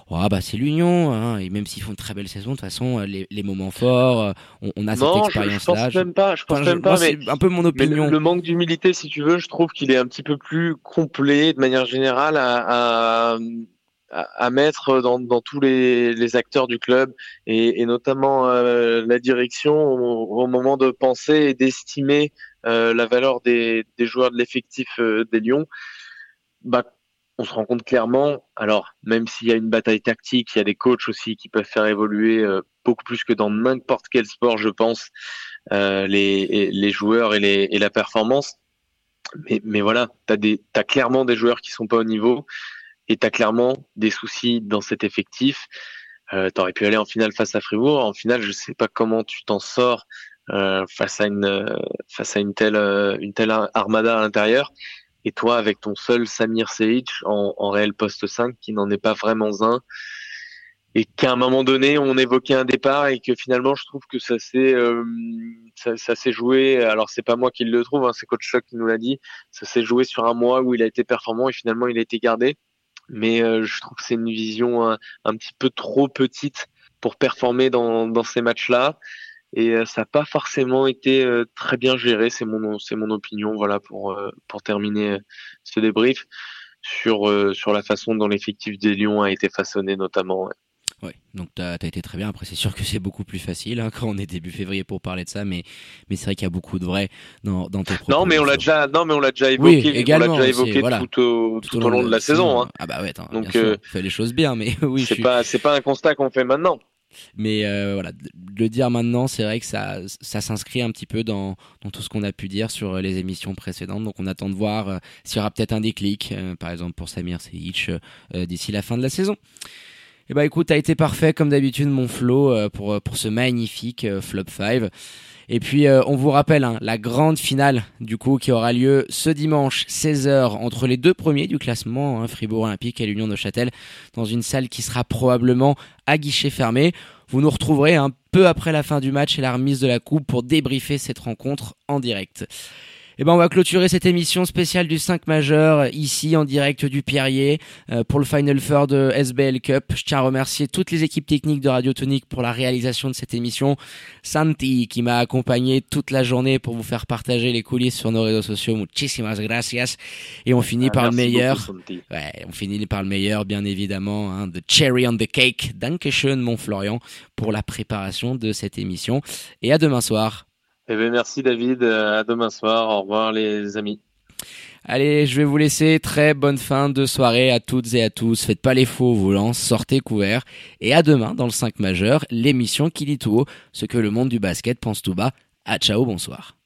oh, bah c'est l'union hein, et même s'ils font une très belle saison de toute façon les, les moments forts on, a cette expérience là. Je, pense même pas, je pense même pas mais un peu mon opinion. Le, manque d'humilité si tu veux, je trouve qu'il est un petit peu plus complet de manière générale à, à à, mettre dans, dans, tous les, les, acteurs du club et, et notamment euh, la direction au, moment de penser et d'estimer la valeur des, joueurs de l'effectif euh, des Lions. Bah, on se rend compte clairement, alors même s'il y a une bataille tactique, il y a des coachs aussi qui peuvent faire évoluer beaucoup plus que dans n'importe quel sport, je pense, les, joueurs et, la performance. Mais, voilà, tu as clairement des joueurs qui sont pas au niveau et tu as clairement des soucis dans cet effectif. Euh, tu aurais pu aller en finale face à Fribourg. En finale, je sais pas comment tu t'en sors euh, face à une face à une telle une telle armada à l'intérieur. Et toi, avec ton seul Samir Seic en, en réel poste 5, qui n'en est pas vraiment un, et qu'à un moment donné, on évoquait un départ et que finalement, je trouve que ça s'est euh, ça, ça s'est joué. Alors c'est pas moi qui le trouve, hein, c'est Coach Choc qui nous l'a dit. Ça s'est joué sur un mois où il a été performant et finalement il a été gardé mais euh, je trouve que c'est une vision un, un, petit peu trop petite pour performer dans, dans ces matchs-là. Et euh, ça n'a pas forcément été euh, très bien géré, c'est mon, c'est mon opinion, voilà, pour, pour terminer ce débrief sur, sur la façon dont l'effectif des Lions a été façonné notamment. Oui, donc tu as, été très bien. Après, c'est sûr que c'est beaucoup plus facile hein, quand on est début février pour parler de ça, mais, mais c'est vrai qu'il y a beaucoup de vrai dans, dans tes propos. Non, mais on l'a déjà, non, mais on l'a déjà évoqué, oui, également, on déjà évoqué tout, au, tout, au long de la, saison. Hein. Ah bah ouais, attends, donc euh, fait les choses bien, mais oui. C'est pas, c'est pas un constat qu'on fait maintenant. Mais euh, voilà, le dire maintenant, c'est vrai que ça, ça s'inscrit un petit peu dans, tout ce qu'on a pu dire sur les émissions précédentes. Donc on attend de voir euh, s'il y aura peut-être un déclic, euh, par exemple pour Samir Seyic, euh, d'ici la fin de la saison. Eh bah écoute, t'as été parfait comme d'habitude mon Flo euh, pour, euh, pour ce magnifique euh, Flop 5. Et puis on vous rappelle hein, la grande finale du coup qui aura lieu ce dimanche 16h entre les deux premiers du classement, hein, Fribourg Olympique et l'Union de Châtel, dans une salle qui sera probablement à guichet fermé. Vous nous retrouverez un peu après la fin du match et la remise de la coupe pour débriefer cette rencontre en direct. Eh ben, on va clôturer cette émission spéciale du 5 majeur ici en direct du Pierrier euh, pour le Final Four de SBL Cup. Je tiens à remercier toutes les équipes techniques de Radio Tonique pour la réalisation de cette émission. Santi qui m'a accompagné toute la journée pour vous faire partager les coulisses sur nos réseaux sociaux. Muchísimas gracias. Et on finit ah, par le meilleur. ouais, on finit par le meilleur, bien évidemment. Hein, the cherry on the cake. Dankeschön, mon Florian, pour la préparation de cette émission. Et à demain soir. Eh bien, merci David. Euh, à demain soir. Au revoir les amis. Allez, je vais vous laisser. Très bonne fin de soirée à toutes et à tous. Faites pas les faux volants, sortez couverts. Et à demain dans le 5 majeur, l'émission qui dit tout haut ce que le monde du basket pense tout bas. À ciao, bonsoir.